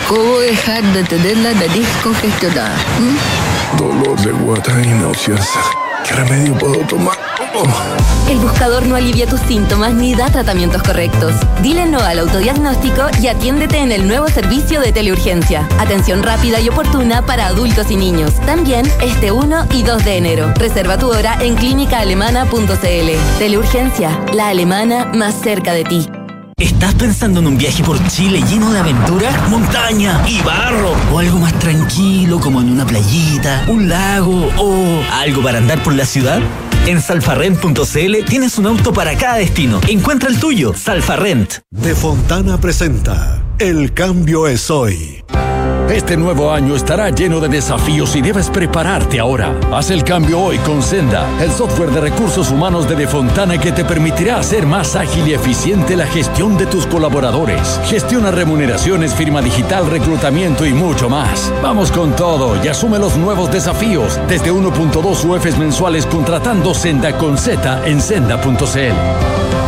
E: ¿Cómo dejar de tener la nariz congestionada? ¿Mm?
D: Dolor de guata y náuseas. ¿Qué remedio puedo tomar? Oh.
F: El buscador no alivia tus síntomas ni da tratamientos correctos. Dile no al autodiagnóstico y atiéndete en el nuevo servicio de teleurgencia. Atención rápida y oportuna para adultos y niños. También este 1 y 2 de enero. Reserva tu hora en clínicaalemana.cl. Teleurgencia, la alemana más cerca de ti.
G: ¿Estás pensando en un viaje por Chile lleno de aventura, montaña y barro? ¿O algo más tranquilo como en una playita, un lago o algo para andar por la ciudad? En salfarrent.cl tienes un auto para cada destino. Encuentra el tuyo, Salfarrent.
H: De Fontana presenta El cambio es hoy.
I: Este nuevo año estará lleno de desafíos y debes prepararte ahora. Haz el cambio hoy con Senda, el software de recursos humanos de Defontana que te permitirá hacer más ágil y eficiente la gestión de tus colaboradores. Gestiona remuneraciones, firma digital, reclutamiento y mucho más. Vamos con todo y asume los nuevos desafíos desde 1.2 UFs mensuales contratando Senda con Z en senda.cl.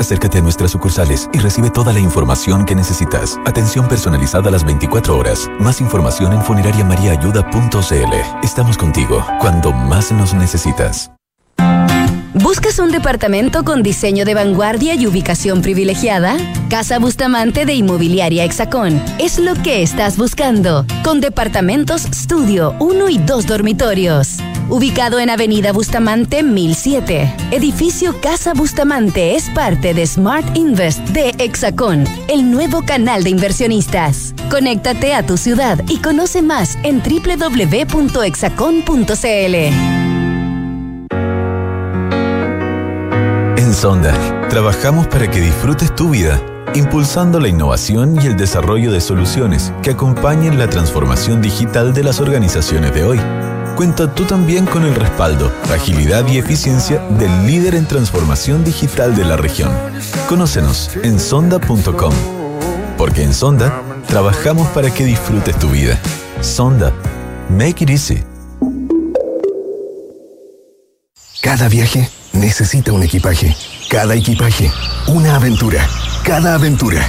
D: Acércate a nuestras sucursales y recibe toda la información que necesitas. Atención personalizada a las 24 horas. Más información en funerariamariaayuda.cl. Estamos contigo cuando más nos necesitas.
F: ¿Buscas un departamento con diseño de vanguardia y ubicación privilegiada? Casa Bustamante de Inmobiliaria Hexacón es lo que estás buscando, con departamentos estudio, 1 y 2 dormitorios. Ubicado en Avenida Bustamante 1007, edificio Casa Bustamante es parte de Smart Invest de Hexacón, el nuevo canal de inversionistas. Conéctate a tu ciudad y conoce más en www.hexacon.cl.
D: En Sonda, trabajamos para que disfrutes tu vida, impulsando la innovación y el desarrollo de soluciones que acompañen la transformación digital de las organizaciones de hoy. Cuenta tú también con el respaldo, agilidad y eficiencia del líder en transformación digital de la región. Conócenos en sonda.com. Porque en Sonda trabajamos para que disfrutes tu vida. Sonda. Make it easy.
H: Cada viaje necesita un equipaje. Cada equipaje, una aventura. Cada aventura,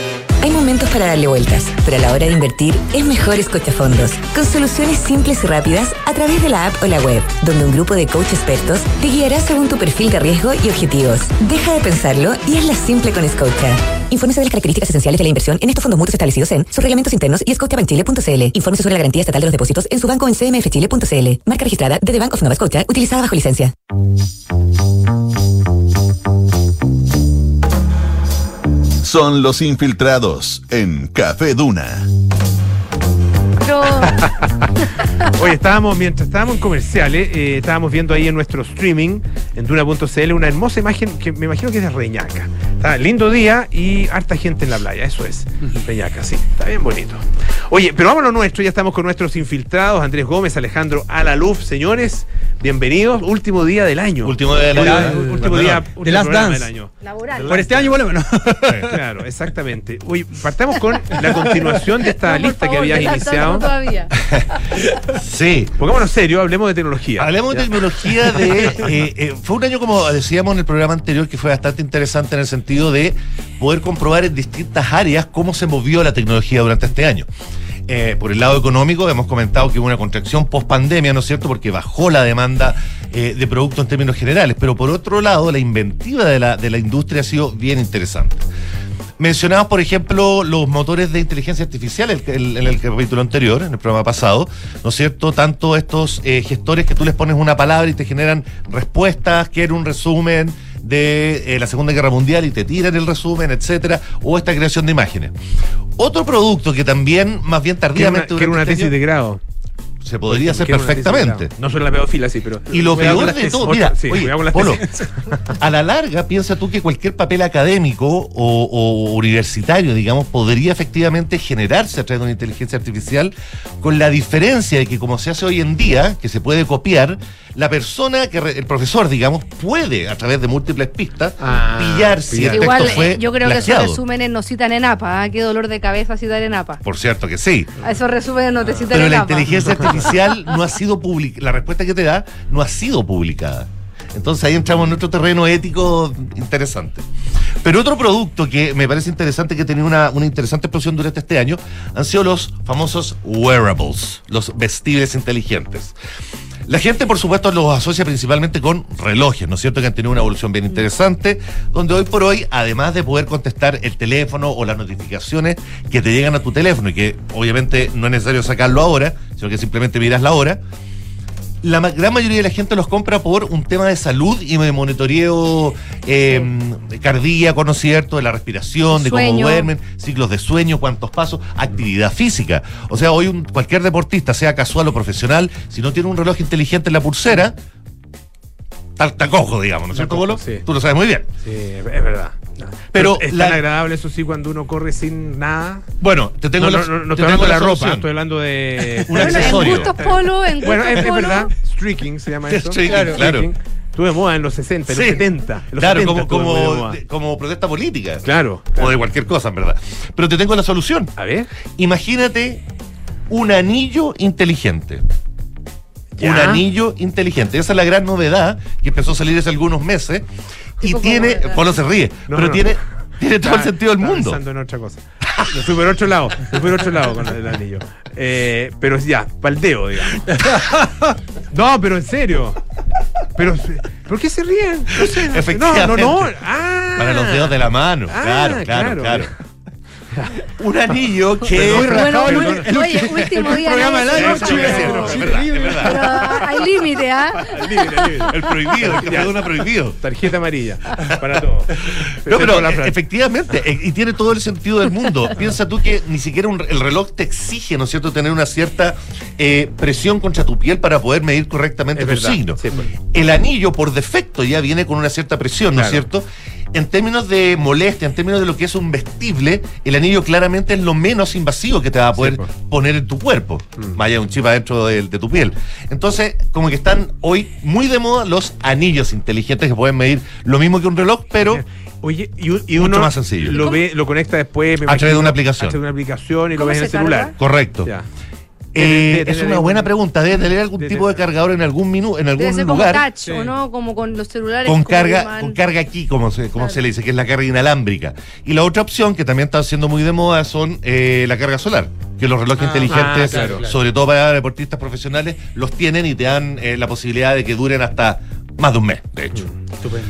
J: Hay momentos para darle vueltas, pero a la hora de invertir es mejor fondos, con soluciones simples y rápidas a través de la app o la web, donde un grupo de coach expertos te guiará según tu perfil de riesgo y objetivos. Deja de pensarlo y hazla simple con Scotia. Infórmese de las características esenciales de la inversión en estos fondos mutuos establecidos en sus reglamentos internos y scotiabankchile.cl. Infórmese sobre la garantía estatal de los depósitos en su banco en cmfchile.cl. Marca registrada de The Bank of Nova Scotia, utilizada bajo licencia.
D: Son los infiltrados en Café Duna.
B: Oye, estábamos, mientras estábamos en comerciales, eh, estábamos viendo ahí en nuestro streaming, en Duna.cl, una hermosa imagen que me imagino que es de Reñaca. Está lindo día y harta gente en la playa, eso es. Reñaca, sí, está bien bonito. Oye, pero vámonos nuestro, ya estamos con nuestros infiltrados, Andrés Gómez, Alejandro Alaluf, señores, bienvenidos, último día del año.
K: Último día del año.
B: Último día
K: dance.
B: del año.
C: Laboral.
K: Por este año, bueno,
B: Claro, exactamente. Oye, partamos con la continuación de esta
C: No, por
B: lista que habías iniciado.
C: todavía.
K: Sí.
B: Pongámonos serio, hablemos de tecnología.
K: Hablemos de tecnología de... eh, eh, fue un año, como decíamos en el programa anterior, que fue bastante interesante en el sentido de poder comprobar en distintas áreas cómo se movió la tecnología durante este año. Eh, por el lado económico, hemos comentado que hubo una contracción post pandemia, ¿no es cierto? Porque bajó la demanda eh, de productos en términos generales. Pero por otro lado, la inventiva de la, de la industria ha sido bien interesante. Mencionamos, por ejemplo, los motores de inteligencia artificial en el capítulo anterior, en el programa pasado, ¿no es cierto? Tanto estos eh, gestores que tú les pones una palabra y te generan respuestas, quieren un resumen de eh, la Segunda Guerra Mundial y te tiran el resumen, etcétera, o esta creación de imágenes. Otro producto que también, más bien
B: Que era una,
K: tardíamente,
B: que era una
K: este
B: tesis
K: año,
B: de grado.
K: Se podría hacer
B: tesis de
K: perfectamente.
B: No solo la pedofilia, sí, pero.
K: Y lo peor
B: las
K: de todo, mira,
B: sí,
K: oye, Polo, a la larga piensa tú que cualquier papel académico o, o universitario, digamos, podría efectivamente generarse a través de una inteligencia artificial, con la diferencia de que como se hace hoy en día, que se puede copiar, la persona, que re- el profesor, digamos, puede a través de múltiples pistas
B: Ah,
K: pillar si el
C: Igual,
K: texto fue
C: eh, yo creo que esos resúmenes no citan en APA. ¿ah? Qué dolor de cabeza citar en APA.
K: Por cierto que sí.
C: A esos resúmenes no te citan
K: Pero
C: en
K: la
C: APA.
K: inteligencia artificial no ha sido la respuesta que te da no ha sido publicada. Entonces ahí entramos en nuestro terreno ético interesante. Pero otro producto que me parece interesante que ha tenido una, una interesante explosión durante este año han sido los famosos wearables, los vestibles inteligentes. La gente, por supuesto, los asocia principalmente con relojes, ¿no es cierto? Que han tenido una evolución bien interesante, donde hoy por hoy, además de poder contestar el teléfono o las notificaciones que te llegan a tu teléfono, y que obviamente no es necesario sacarlo ahora, sino que simplemente miras la hora, la gran mayoría de la gente los compra por un tema de salud y de monitoreo eh, cardíaco, ¿no es cierto? De la respiración, de cómo duermen, ciclos de sueño, cuántos pasos, actividad física. O sea, hoy un- cualquier deportista, sea casual o profesional, si no tiene un reloj inteligente en la pulsera, tal tacojo, digamos, ¿no es cierto, Bolo?
B: sí.
K: Tú lo sabes muy bien.
B: Sí, es verdad.
K: Pero
B: es
K: la-
B: tan agradable, eso sí, cuando uno corre sin nada.
K: Bueno, te tengo
B: no,
K: la-
B: no, no, no
K: te
B: estoy
K: tengo
B: hablando de la ropa, estoy hablando de.
K: Un
C: Bueno,
K: accesorio.
C: En gustos polo, en gustos
B: Bueno, es, es
C: polo.
B: verdad. Streaking se llama eso.
K: Streaking, claro.
B: Streaking. Estuve de moda en los 60, en los
K: Sí.
B: 70. En los
K: Claro,
B: 70
K: como, como, de- como protesta política.
B: Claro.
K: O de cualquier cosa, en verdad. Pero te tengo la solución.
B: A ver.
K: Imagínate un anillo inteligente.
B: Ya.
K: Un anillo inteligente. Esa es la gran novedad que empezó a salir hace algunos meses. Y tiene. Polo se ríe,
B: No,
K: pero
B: no.
K: tiene, tiene todo el sentido del mundo.
B: pensando en otra cosa. Me fui por otro lado. Me fui por otro lado con el anillo. Eh, pero ya, paldeo, digamos. No, pero en serio. Pero, ¿por qué se ríen? No sé. No,
K: Efectivamente.
B: no, no. Ah.
K: Para los dedos de la mano.
B: Ah,
K: claro, claro,
B: claro.
K: claro. Un anillo que.
B: Muy
C: Bueno,
B: no- el
C: oye, último día.
K: programa es verdad, es verdad.
C: Pero hay límite, ¿ah?
K: El prohibido, el café Duna prohibido.
B: Tarjeta amarilla. Para todo.
K: No, pero eh, efectivamente, eh, y tiene todo el sentido del mundo. Piensa tú que ni siquiera un- el reloj te exige, ¿no es cierto?, tener una cierta eh, presión contra tu piel para poder medir correctamente tu signo.
B: sí, pues.
K: El anillo, por defecto, ya viene con una cierta presión, ¿no es
B: Claro.
K: cierto? En términos de molestia, en términos de lo que es un vestible, el anillo claramente es lo menos invasivo que te va a poder
B: Sí,
K: poner en tu cuerpo. Vaya un chip adentro de, de tu piel. Entonces, como que están hoy muy de moda los anillos inteligentes que pueden medir lo mismo que un reloj, pero
B: Oye, y,
K: Mucho
B: uno
K: más sencillo.
B: Lo, ve, lo conecta después me
K: A través de una aplicación.
B: A través de una aplicación y lo
C: ¿Cómo
B: ves en el celular.
C: carga?
K: correcto.
B: Ya.
K: Eh,
B: Debe- debe
K: es una buena pregunta. Debe tener algún
B: debe
K: tipo de cargador en algún minuto, en
C: Debe
K: algún
C: ser como
K: lugar.
C: touch, ¿o no? Como con los celulares.
K: Con
C: como
K: carga, con carga aquí, como se, como
C: Claro.
K: se le dice, que es la carga inalámbrica. Y la otra opción, que también está siendo muy de moda, son eh, la carga solar. Que los relojes
L: Ah,
K: inteligentes,
B: ah, claro,
L: claro.
K: sobre todo para deportistas profesionales, los tienen y te dan eh, la posibilidad de que duren hasta más de un mes, de hecho.
L: Estupendo.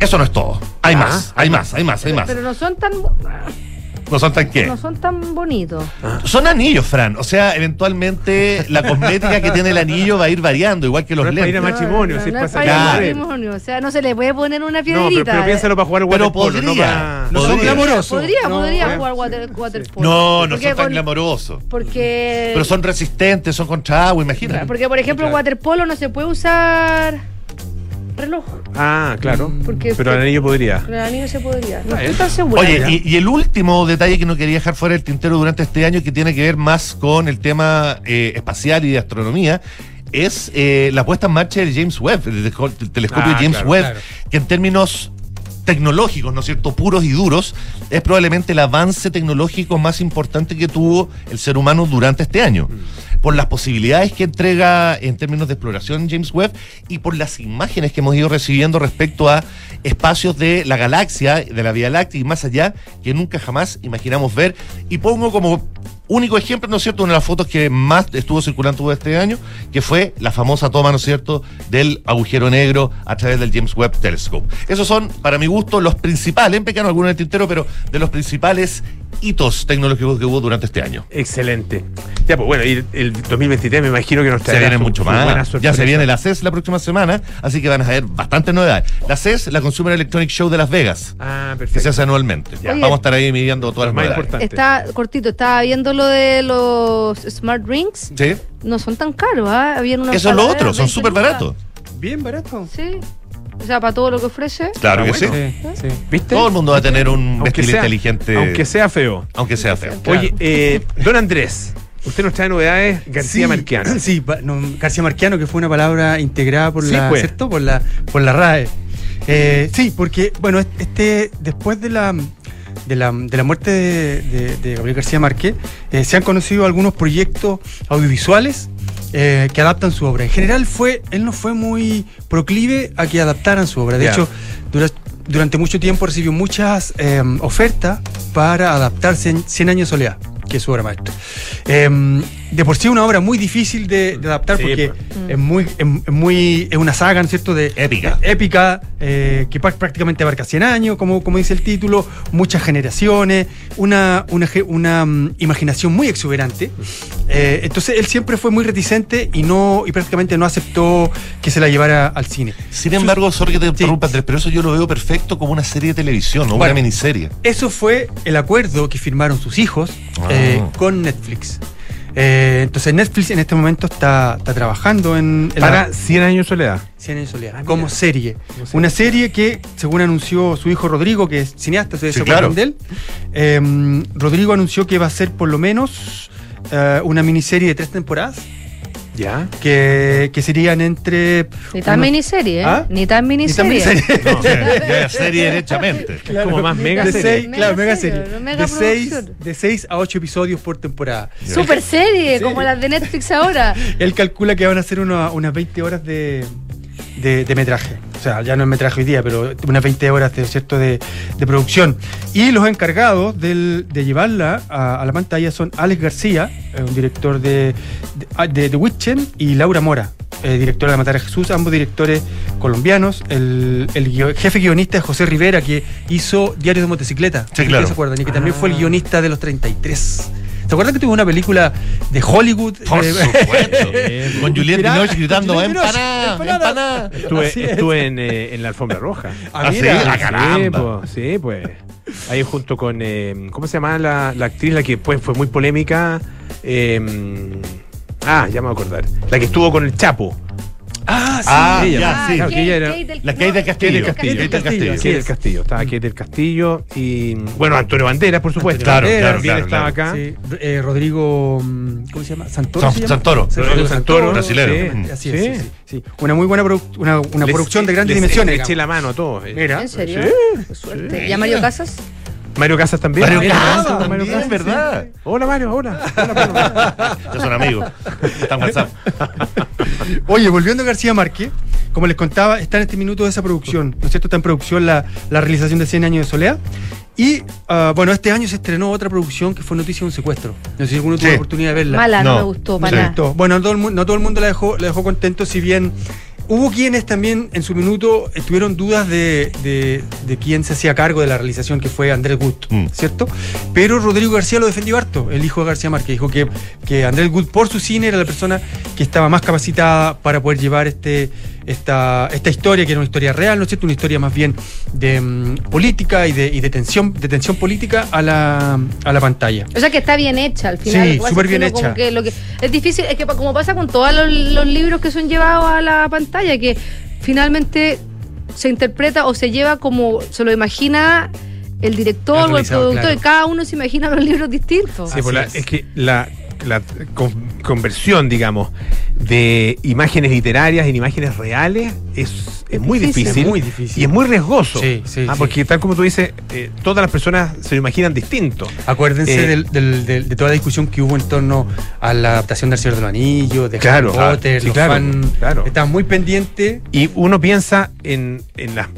K: Eso no es todo. Hay
B: Ah,
K: más, hay más, hay más, hay más.
C: Pero no son tan
K: No son tan qué.
C: no son tan bonitos.
K: Son anillos, Fran. O sea, eventualmente la cosmética que tiene el anillo va a ir variando, igual que los
B: No es para ir a
K: lentes.
B: matrimonio,
C: no,
B: si
C: no es
B: pasa
K: Claro.
C: matrimonio, O sea, no se le puede poner una
B: No, pero,
C: piedrita.
B: pero piénsalo para jugar
K: Pero
B: waterpolo, no
K: podría.
B: para...
L: No son glamorosos.
C: Podría,
L: No,
C: podría
L: eh.
C: jugar water, waterpolo.
K: No, no son tan
C: con-
K: glamorosos.
C: Porque.
K: Pero son resistentes, son contra agua, imagínate.
C: Porque, por ejemplo, waterpolo no se puede usar reloj.
B: Ah, claro.
C: Porque
B: pero el anillo podría.
C: Con el anillo se podría. No
B: Ah,
C: estoy tan segura.
K: Oye, y, y el último detalle que no quería dejar fuera del tintero durante este año, que tiene que ver más con el tema eh, espacial y de astronomía, es eh, la puesta en marcha del James Webb, el, telescopio
B: Ah,
K: James
B: claro,
K: Webb,
L: claro.
K: que en términos tecnológicos, ¿no es cierto?, puros y duros, es probablemente el avance tecnológico más importante que tuvo el ser humano durante este año. Por las posibilidades que entrega en términos de exploración James Webb y por las imágenes que hemos ido recibiendo respecto a espacios de la galaxia, de la Vía Láctea y más allá, que nunca jamás imaginamos ver. Y pongo como único ejemplo, ¿no es cierto?, una de las fotos que más estuvo circulando este año, que fue la famosa toma, ¿no es cierto?, del agujero negro a través del James Webb Telescope. Esos son, para mi gusto, los principales, me quedan algunos en el tintero, pero de los principales hitos tecnológicos que hubo durante este año.
B: Excelente. Ya, pues bueno, y el 2023 me imagino que nos
K: Se
B: traerá
K: viene
B: su-
K: mucho más. Ya se viene la CES la próxima semana, así que van a haber bastantes novedades. La CES, la Consumer Electronic Show de Las Vegas,
B: Ah,
K: que se
B: perfecto.
K: hace anualmente.
C: Oye,
K: Vamos a estar ahí midiendo todas las
B: más
K: novedades.
B: importante.
C: Está cortito, estaba viendo lo de los Smart Rings.
K: Sí,
C: No son tan caros, ¿ah? Habían unos
K: eso es lo otro,
C: ver,
K: son
C: 20
K: súper baratos.
L: Bien barato.
C: Sí. O sea, para todo lo que ofrece.
K: Claro que
B: bueno.
K: sí.
L: Sí, sí.
B: ¿Viste?
K: Todo el mundo va a tener un
B: Aunque
K: vestido
B: sea-
K: inteligente,
B: Aunque sea feo.
K: aunque sea feo.
B: Oye, eh, don Andrés, usted nos trae novedades García
L: Sí,
B: Marquiano.
L: Sí, pa- no, García Marquiano, que fue una palabra integrada por
B: Sí,
L: la,
B: pues.
L: ¿cierto? Por la, por la RAE. Eh, sí, porque, bueno, este, después de la, de la, de la muerte de, de- de Gabriel García Márquez, eh, se han conocido algunos proyectos audiovisuales eh, que adaptan su obra. En general, fue, él no fue muy proclive a que adaptaran su obra. De hecho, dura- durante mucho tiempo recibió muchas eh, ofertas para adaptarse en 100 años de soledad, que es su obra maestra. Eh, de por sí una obra muy difícil de, de adaptar
B: Sí,
L: porque
B: pues.
L: Es muy es, es muy es una saga, ¿no es cierto? De,
K: Épica.
L: de- épica, eh, que prácticamente abarca 100 años, como, como dice el título, muchas generaciones, una, una, una, mm, imaginación muy exuberante. Eh, entonces él siempre fue muy reticente y no y prácticamente no aceptó que se la llevara al cine.
K: Sin embargo, sorry que te interrumpa, Andrés, pero eso yo lo veo perfecto como una serie de televisión o
L: Bueno.
K: una miniserie.
L: Eso fue el acuerdo que firmaron sus hijos
K: Ah.
L: Eh, con Netflix. Eh, entonces Netflix en este momento está, está trabajando en, en
B: Para
L: la
B: 100 años de soledad.
L: 100 años de soledad,
B: Ah,
L: como serie. Una serie que, según anunció su hijo Rodrigo, que es cineasta,
K: Sí,
L: se acuerdan
K: claro.
L: de él, eh, Rodrigo anunció que va a ser por lo menos eh, una miniserie de tres temporadas,
B: ¿Ya?
L: que, que serían entre...
C: Ni tan
L: unos-
C: miniserie, ¿eh?
L: ¿Ah?
C: Ni tan
L: Ni tan
C: miniserie.
L: miniserie.
K: No, ya serie derechamente.
B: Como más mega
L: de
B: serie.
L: seis,
C: Mega
L: claro, mega
C: serie,
L: serie.
C: mega
L: de, seis, de seis a ocho episodios por temporada.
C: Super serie, como las de Netflix ahora.
L: Él calcula que van a ser una- unas 20 horas de, de- de metraje. O sea, ya no es metraje hoy día, pero unas 20 horas de, ¿cierto? de, de producción. Y los encargados del- de llevarla a, a la pantalla son Alex García, eh, un director de, de, de The Witchen, y Laura Mora, eh, directora de Matar a Jesús, ambos directores colombianos. El, el guio- jefe guionista es José Rivera, que hizo Diarios de Motocicleta.
K: Sí,
L: ¿Ustedes
K: claro.
L: se acuerdan? Y que también
B: Ah.
L: fue el guionista de los 33. ¿Se acuerdan que tuvo una película de Hollywood?
K: Por
L: Eh,
K: supuesto. Con Juliette Binoche gritando
L: Juliette Binoche,
K: empanada,
L: empanada".
K: empanada.
B: Estuve,
L: Así es.
B: estuve en, eh, en la alfombra roja.
L: Ah,
K: Ah, sí, ah,
B: Sí,
K: caramba.
B: pues, sí, pues. Ahí junto con. eh, ¿Cómo se llama la, la actriz, la que después fue muy polémica? Eh, ah, ya me voy a acordar. La que estuvo con el Chapo.
K: Ah, sí. Ah,
B: Ella,
K: ya, sí.
B: claro, que ella era-
C: Kate del-
K: La Kate del Castillo.
B: Kate del Castillo.
K: Kate del Castillo.
B: Kate del Castillo. Estaba Kate del Castillo y. Bueno, Antonio Banderas, por supuesto.
K: Claro,
B: Banderas
K: claro,
B: también
K: claro,
B: estaba
K: claro.
B: acá.
L: Sí, eh, Rodrigo, mm, ¿cómo se llama? Santoro.
K: San-
L: se llama?
K: Santoro.
B: Rodrigo Santoro,
K: brasilero.
B: sí.
K: Mm.
L: Así es,
B: Sí.
L: sí, sí, sí. Una muy buena produ- una, una
B: Les-
L: producción de grandes
B: les-
L: dimensiones.
B: Le eché la mano a todos. eh.
L: Mira.
C: ¿En serio?
B: Sí.
C: Qué suerte. ¿Y a Mario Casas?
B: Mario Casas también.
K: Mario
B: Mira,
K: Casas
B: Mario
K: también,
B: Casas,
K: ¿verdad?
B: sí. Hola Mario, hola. Hola, Mario.
K: Ya son amigos. Está en WhatsApp.
L: Oye, volviendo a García Márquez, como les contaba, está en este minuto de esa producción, ¿no es cierto? Está en producción la, la realización de 100 años de Soledad. Y, ah, bueno, este año se estrenó otra producción que fue Noticia de un secuestro. No sé si alguno tuvo
K: Sí.
L: la oportunidad de verla.
C: Mala, no,
K: No.
C: me gustó,
L: No
C: para
L: gustó. Bueno, no todo, el, no todo el mundo la dejó, la dejó contento, si bien hubo quienes también en su minuto tuvieron dudas de, de- de quién se hacía cargo de la realización, que fue Andrés Gut,
K: Mm.
L: ¿cierto? Pero Rodrigo García lo defendió harto, el hijo de García Márquez. Dijo que, que Andrés Gut, por su cine, era la persona que estaba más capacitada para poder llevar este, esta, esta historia, que era una historia real, ¿no es cierto? Una historia más bien de mm, política y de, y de tensión, de tensión política a la, a la pantalla.
C: O sea que está bien hecha al final.
L: Sí, súper bien hecha.
C: que lo que es difícil, es que como pasa con todos los, los libros que son llevados a la pantalla, que finalmente se interpreta o se lleva como se lo imagina el director
L: El
C: o el productor,
L: claro.
C: y cada uno se imagina los libros distintos.
B: Sí, pues la-
L: es.
B: es. que la, la con- conversión, digamos, de imágenes literarias en imágenes reales es, es muy
C: difícil.
B: difícil.
L: Es muy difícil.
B: Y es muy riesgoso.
L: Sí, sí,
B: Ah,
L: sí.
B: Porque tal como tú dices, eh, todas las personas se lo imaginan distinto.
L: Acuérdense
B: Eh,
L: del- del- del- de toda la discusión que hubo en torno a la adaptación del Señor de los Anillos, de
B: Claro,
L: Harry Potter, los
B: claro,
L: fan
B: claro.
L: estaban muy pendientes.
B: Y uno piensa en, en las,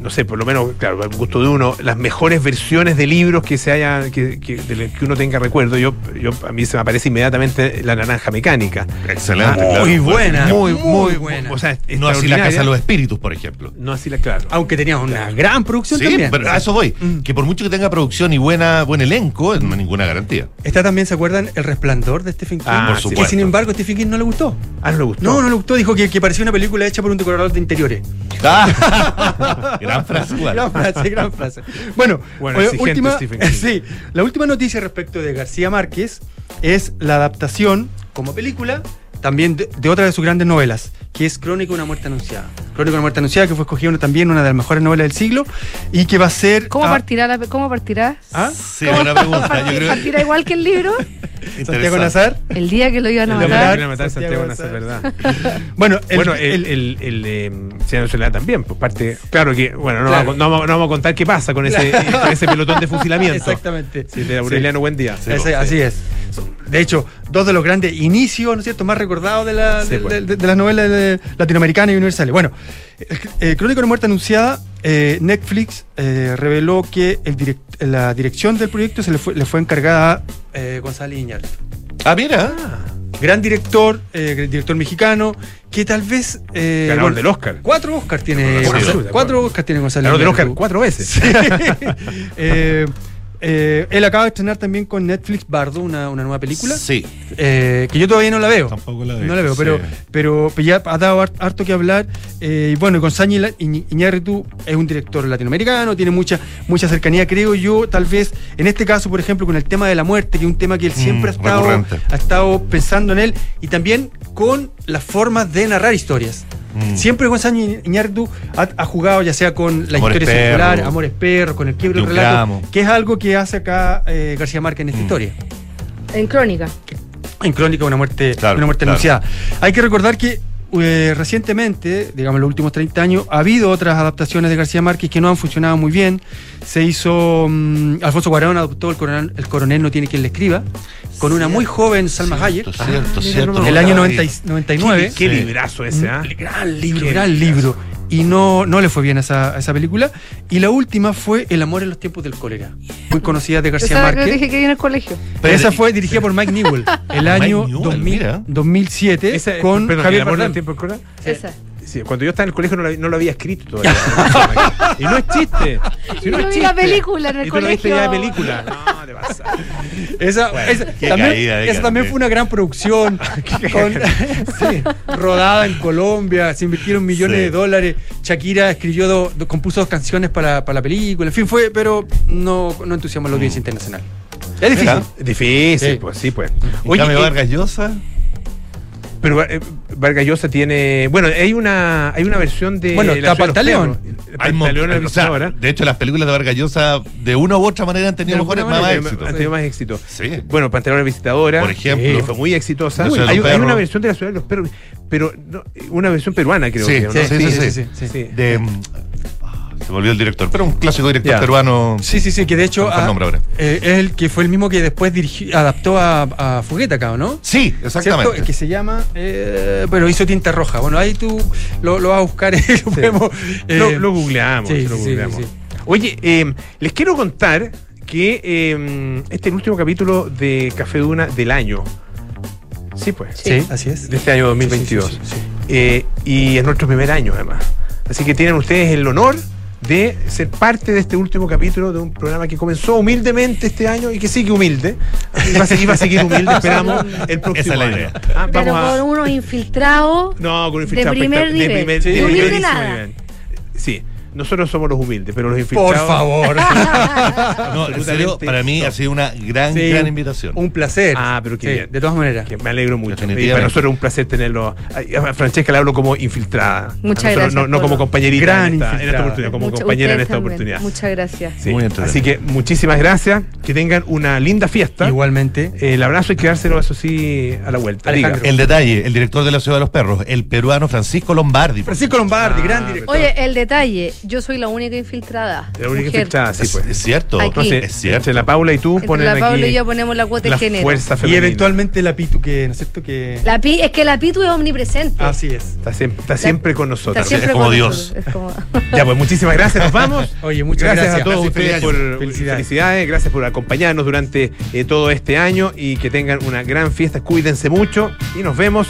B: no sé, por lo menos, claro, al gusto de uno, las mejores versiones de libros que se hayan, que, que, de que uno tenga recuerdo. Yo, yo a mí se me aparece inmediatamente la naranja mecánica.
K: Excelente.
B: Ah,
K: claro.
L: muy buena,
B: Muy,
L: muy
B: muy,
L: buena.
B: O sea,
K: No así la. Casa de los Espíritus, por ejemplo.
B: No así la, claro.
L: Aunque teníamos una gran producción
K: Sí,
L: también.
K: pero a eso voy.
L: Mm.
K: Que por mucho que tenga producción y buena buen elenco, no hay ninguna garantía.
L: Está también, ¿se acuerdan? El resplandor de Stephen King.
B: Ah,
K: por
B: sí.
L: que
K: supuesto.
L: sin embargo Stephen King no le gustó.
B: Ah, no le gustó.
L: No, no le gustó. Dijo que, que parecía una película hecha por un decorador de interiores.
K: Ah. Gran frase.
L: Gran frase, gran frase. Bueno,
B: Bueno,
L: última, sí, la última noticia respecto de García Márquez es la adaptación como película también de, de otra de sus grandes novelas, que es Crónica de una muerte anunciada. Crónica de una muerte anunciada, que fue escogida también una de las mejores novelas del siglo y que va a ser...
C: ¿Cómo
L: ah,
C: partirá? La, ¿Cómo partirá?
L: ¿ah?
K: Sí, buena pregunta. Yo creo
C: ¿Partirá igual que el libro?
L: Santiago Nazar.
C: El día que lo iban a
L: El de
C: matar.
B: Iban a matar Santiago
L: Santiago
B: Nazar. ¿verdad?
L: Bueno, el,
B: bueno, el,
L: el-
B: el, el, eh, Señor Soledad también, pues parte. Claro que, bueno, no,
L: Claro.
B: Vamos, no, vamos- no vamos a contar qué pasa con ese, con ese pelotón de fusilamiento.
L: Exactamente.
B: Sí, de Aureliano Buen Día.
L: Ese- Así es. De hecho, dos de los grandes inicios, ¿no es cierto?, más recordados de, la-
B: Sí,
L: de,
B: pues.
L: de- de las novelas de- latinoamericanas y universales. Bueno, eh, Crónica de muerte anunciada, eh, Netflix eh, reveló que el direct- la dirección del proyecto se le fue, le fue encargada a eh, González Iñárritu.
K: Ah, mira.
L: Gran director, eh, director mexicano, que tal vez... eh,
B: Ganador
L: bueno,
B: del Oscar.
L: Cuatro Oscars tiene,
B: absoluto,
L: cuatro Oscars tiene González
B: Ganador del Oscar cuatro veces.
L: Sí. Eh, eh, él acaba de estrenar también con Netflix Bardo, una, una nueva película.
K: Sí.
L: eh, que yo todavía no la veo.
K: Tampoco la veo.
L: No la veo,
K: Sí.
L: pero, pero ya ha dado hart- harto que hablar. eh, y bueno, con Sañi Iñ- Iñárritu es un director latinoamericano, tiene mucha, mucha cercanía, creo yo, tal vez, en este caso, por ejemplo, con el tema de la muerte, que es un tema que él siempre
K: Mm,
L: ha, estado,
K: recurrente.
L: ha estado pensando en él, y también con las formas de narrar historias.
K: Mm.
L: Siempre Gonzalo Iñárritu ha, ha jugado ya sea con la
K: Amores
L: historia
K: Perro.
L: circular, Amores Perros, con el quiebre
K: De
L: del relato,
K: gramo.
L: que es algo que hace acá eh, García Márquez en esta
K: Mm.
L: historia
C: En Crónica.
L: en Crónica una muerte,
K: Claro,
L: una muerte
K: claro.
L: anunciada. Hay que recordar que eh, recientemente, digamos en los últimos 30 años, ha habido otras adaptaciones de García Márquez que no han funcionado muy bien. Se hizo, mm, Alfonso Cuarón adoptó el coronel, el coronel no tiene quien le escriba, con una muy joven Salma Hayek,
K: Cierto, cierto,
B: Ah,
K: cierto.
L: el año
B: acordaba.
L: 90 y- 99.
B: Qué
K: Sí.
B: librazo ese, ¿ah?
L: Un gran libro,
B: Qué
L: gran
B: librazo.
L: libro. Y no, no le fue bien a esa, a esa película. Y la última fue El amor en los tiempos del cólera. Muy conocida de García Márquez.
C: dije que en el colegio.
K: Pero-
L: esa fue dirigida por Mike Newell el año
K: Newell,
L: 2000
K: mira.
L: 2007
B: Esa-
L: con
B: perdón,
L: Javier
B: ¿El amor del cólera?
C: Esa.
B: Sí, cuando yo estaba en el colegio no lo, no lo había escrito todavía. y no es chiste. Si
C: Yo
B: no es
C: vi la película en el
B: y tú lo viste ya de
C: colegio.
B: película. No, te pasa.
L: Esa,
K: Bueno,
L: esa-
K: qué
L: también,
K: caída
L: esa también fue una gran producción con- sí, rodada en Colombia, se invirtieron millones
K: Sí.
L: de dólares. Shakira escribió, do- do- compuso dos canciones para, para la película. En fin, fue, pero no, no entusiasma a la audiencia internacional. Es difícil.
B: Difícil,
L: Sí.
B: pues sí, pues. Eh,
K: Vargas Llosa.
B: Pero eh, Vargas Llosa tiene. Bueno, hay una, hay una versión de.
L: Bueno, está Pantaleón.
B: Pantaleón
K: o sea,
B: visitadora.
K: de hecho, las películas de Vargas Llosa, de una u otra manera, han tenido mejores, más éxito.
B: Han tenido más éxito.
K: Sí.
B: Bueno, Pantaleón la visitadora.
K: Por ejemplo.
B: fue muy exitosa. Hay, hay una versión de la ciudad de los perros, pero no, una versión peruana, creo
K: Sí,
B: que. ¿no?
K: sí, sí, sí,
L: sí, sí.
K: De, se olvidó el director, pero un clásico director
B: Ya.
K: peruano.
L: Sí, sí, sí, que de hecho ah,
K: ahora.
L: eh, es el que fue el mismo que después dirigió, adaptó a, a Fugueta acá, ¿o ¿no?
K: Sí, exactamente.
L: ¿Cierto? Que se llama, eh, pero hizo tinta roja. Bueno, ahí tú lo, lo vas a buscar y lo podemos. eh,
B: lo, lo googleamos.
L: sí,
B: lo googleamos.
L: sí.
B: Oye, eh, les quiero contar que eh, este es el último capítulo de Café Duna del año. Sí, pues.
L: Sí, así es.
B: De este año 2022.
L: Sí, sí, sí, sí.
B: Eh, y es nuestro primer año, además. Así que tienen ustedes el honor de ser parte de este último capítulo de un programa que comenzó humildemente este año y que sigue humilde. Y va a seguir, va a seguir humilde, esperamos el próximo
K: Esa es la
B: año.
K: idea.
B: Ah,
C: Pero
B: vamos a-
C: con unos infiltrados.
B: no, con un
C: De
B: infiltrado
C: primer nivel.
B: De primer,
C: Sí.
B: de nivel. Sí, nosotros somos los humildes, pero los
L: Por
B: infiltrados.
L: favor.
K: No, en serio, para mí ha sido una gran,
L: Sí,
K: gran invitación.
L: Un placer.
B: Ah, pero qué
L: Sí,
B: bien.
L: De todas maneras.
B: Que me alegro mucho. Y para nosotros es un placer tenerlo. A Francesca le hablo como infiltrada.
C: Muchas
B: nosotros
C: gracias,
B: No, no como compañerita
L: Gran
B: en, esta, en esta oportunidad, como
C: Mucha-
B: compañera en esta
C: también.
B: oportunidad.
C: Muchas gracias.
B: Sí.
K: Muy entretenido.
B: Así que muchísimas gracias. Que tengan una linda fiesta.
L: Igualmente.
B: Eh, el abrazo hay que dárselo, eso sí, a la vuelta.
L: Alejandro.
K: El detalle, el director de la Ciudad de los Perros, el peruano Francisco Lombardi.
L: Francisco Lombardi,
B: Ah,
L: gran director.
C: Oye, el detalle, yo soy la única infiltrada.
B: La única
C: mujer.
B: infiltrada, sí,
K: es,
B: pues.
K: es cierto.
C: Aquí.
B: No sé,
K: Es cierto.
B: entre la Paula y tú
C: Entre
B: ponen
C: la
B: aquí
C: Paula y yo ponemos la cuota de
B: la
C: género.
B: fuerza
L: y
B: femenina.
L: eventualmente la Pitu, que, ¿no es cierto? Que.
C: La pi, es que la Pitu es omnipresente.
L: Así es.
B: Está siempre, está siempre con nosotros.
C: Está siempre
K: es como
C: con
K: Dios.
C: nosotros, es como-
B: Ya, pues muchísimas gracias, nos vamos.
L: Oye, muchas
B: gracias,
L: gracias.
B: a todos
K: Gracias,
B: ustedes por felicidades.
L: Felicidades.
B: gracias por acompañarnos durante eh, todo este año y que tengan una gran fiesta, cuídense mucho y nos vemos,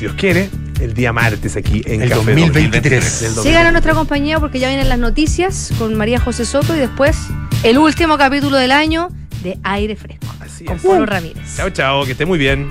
B: si Dios quiere, el día martes aquí en
L: El
B: Café
L: 2023.
B: Del
C: Sigan a nuestra compañía porque ya vienen las noticias con María José Soto y después el último capítulo del año de Aire Fresco
B: Así
C: con
B: es.
C: Polo Ramírez.
B: Chao, chao, que esté muy bien.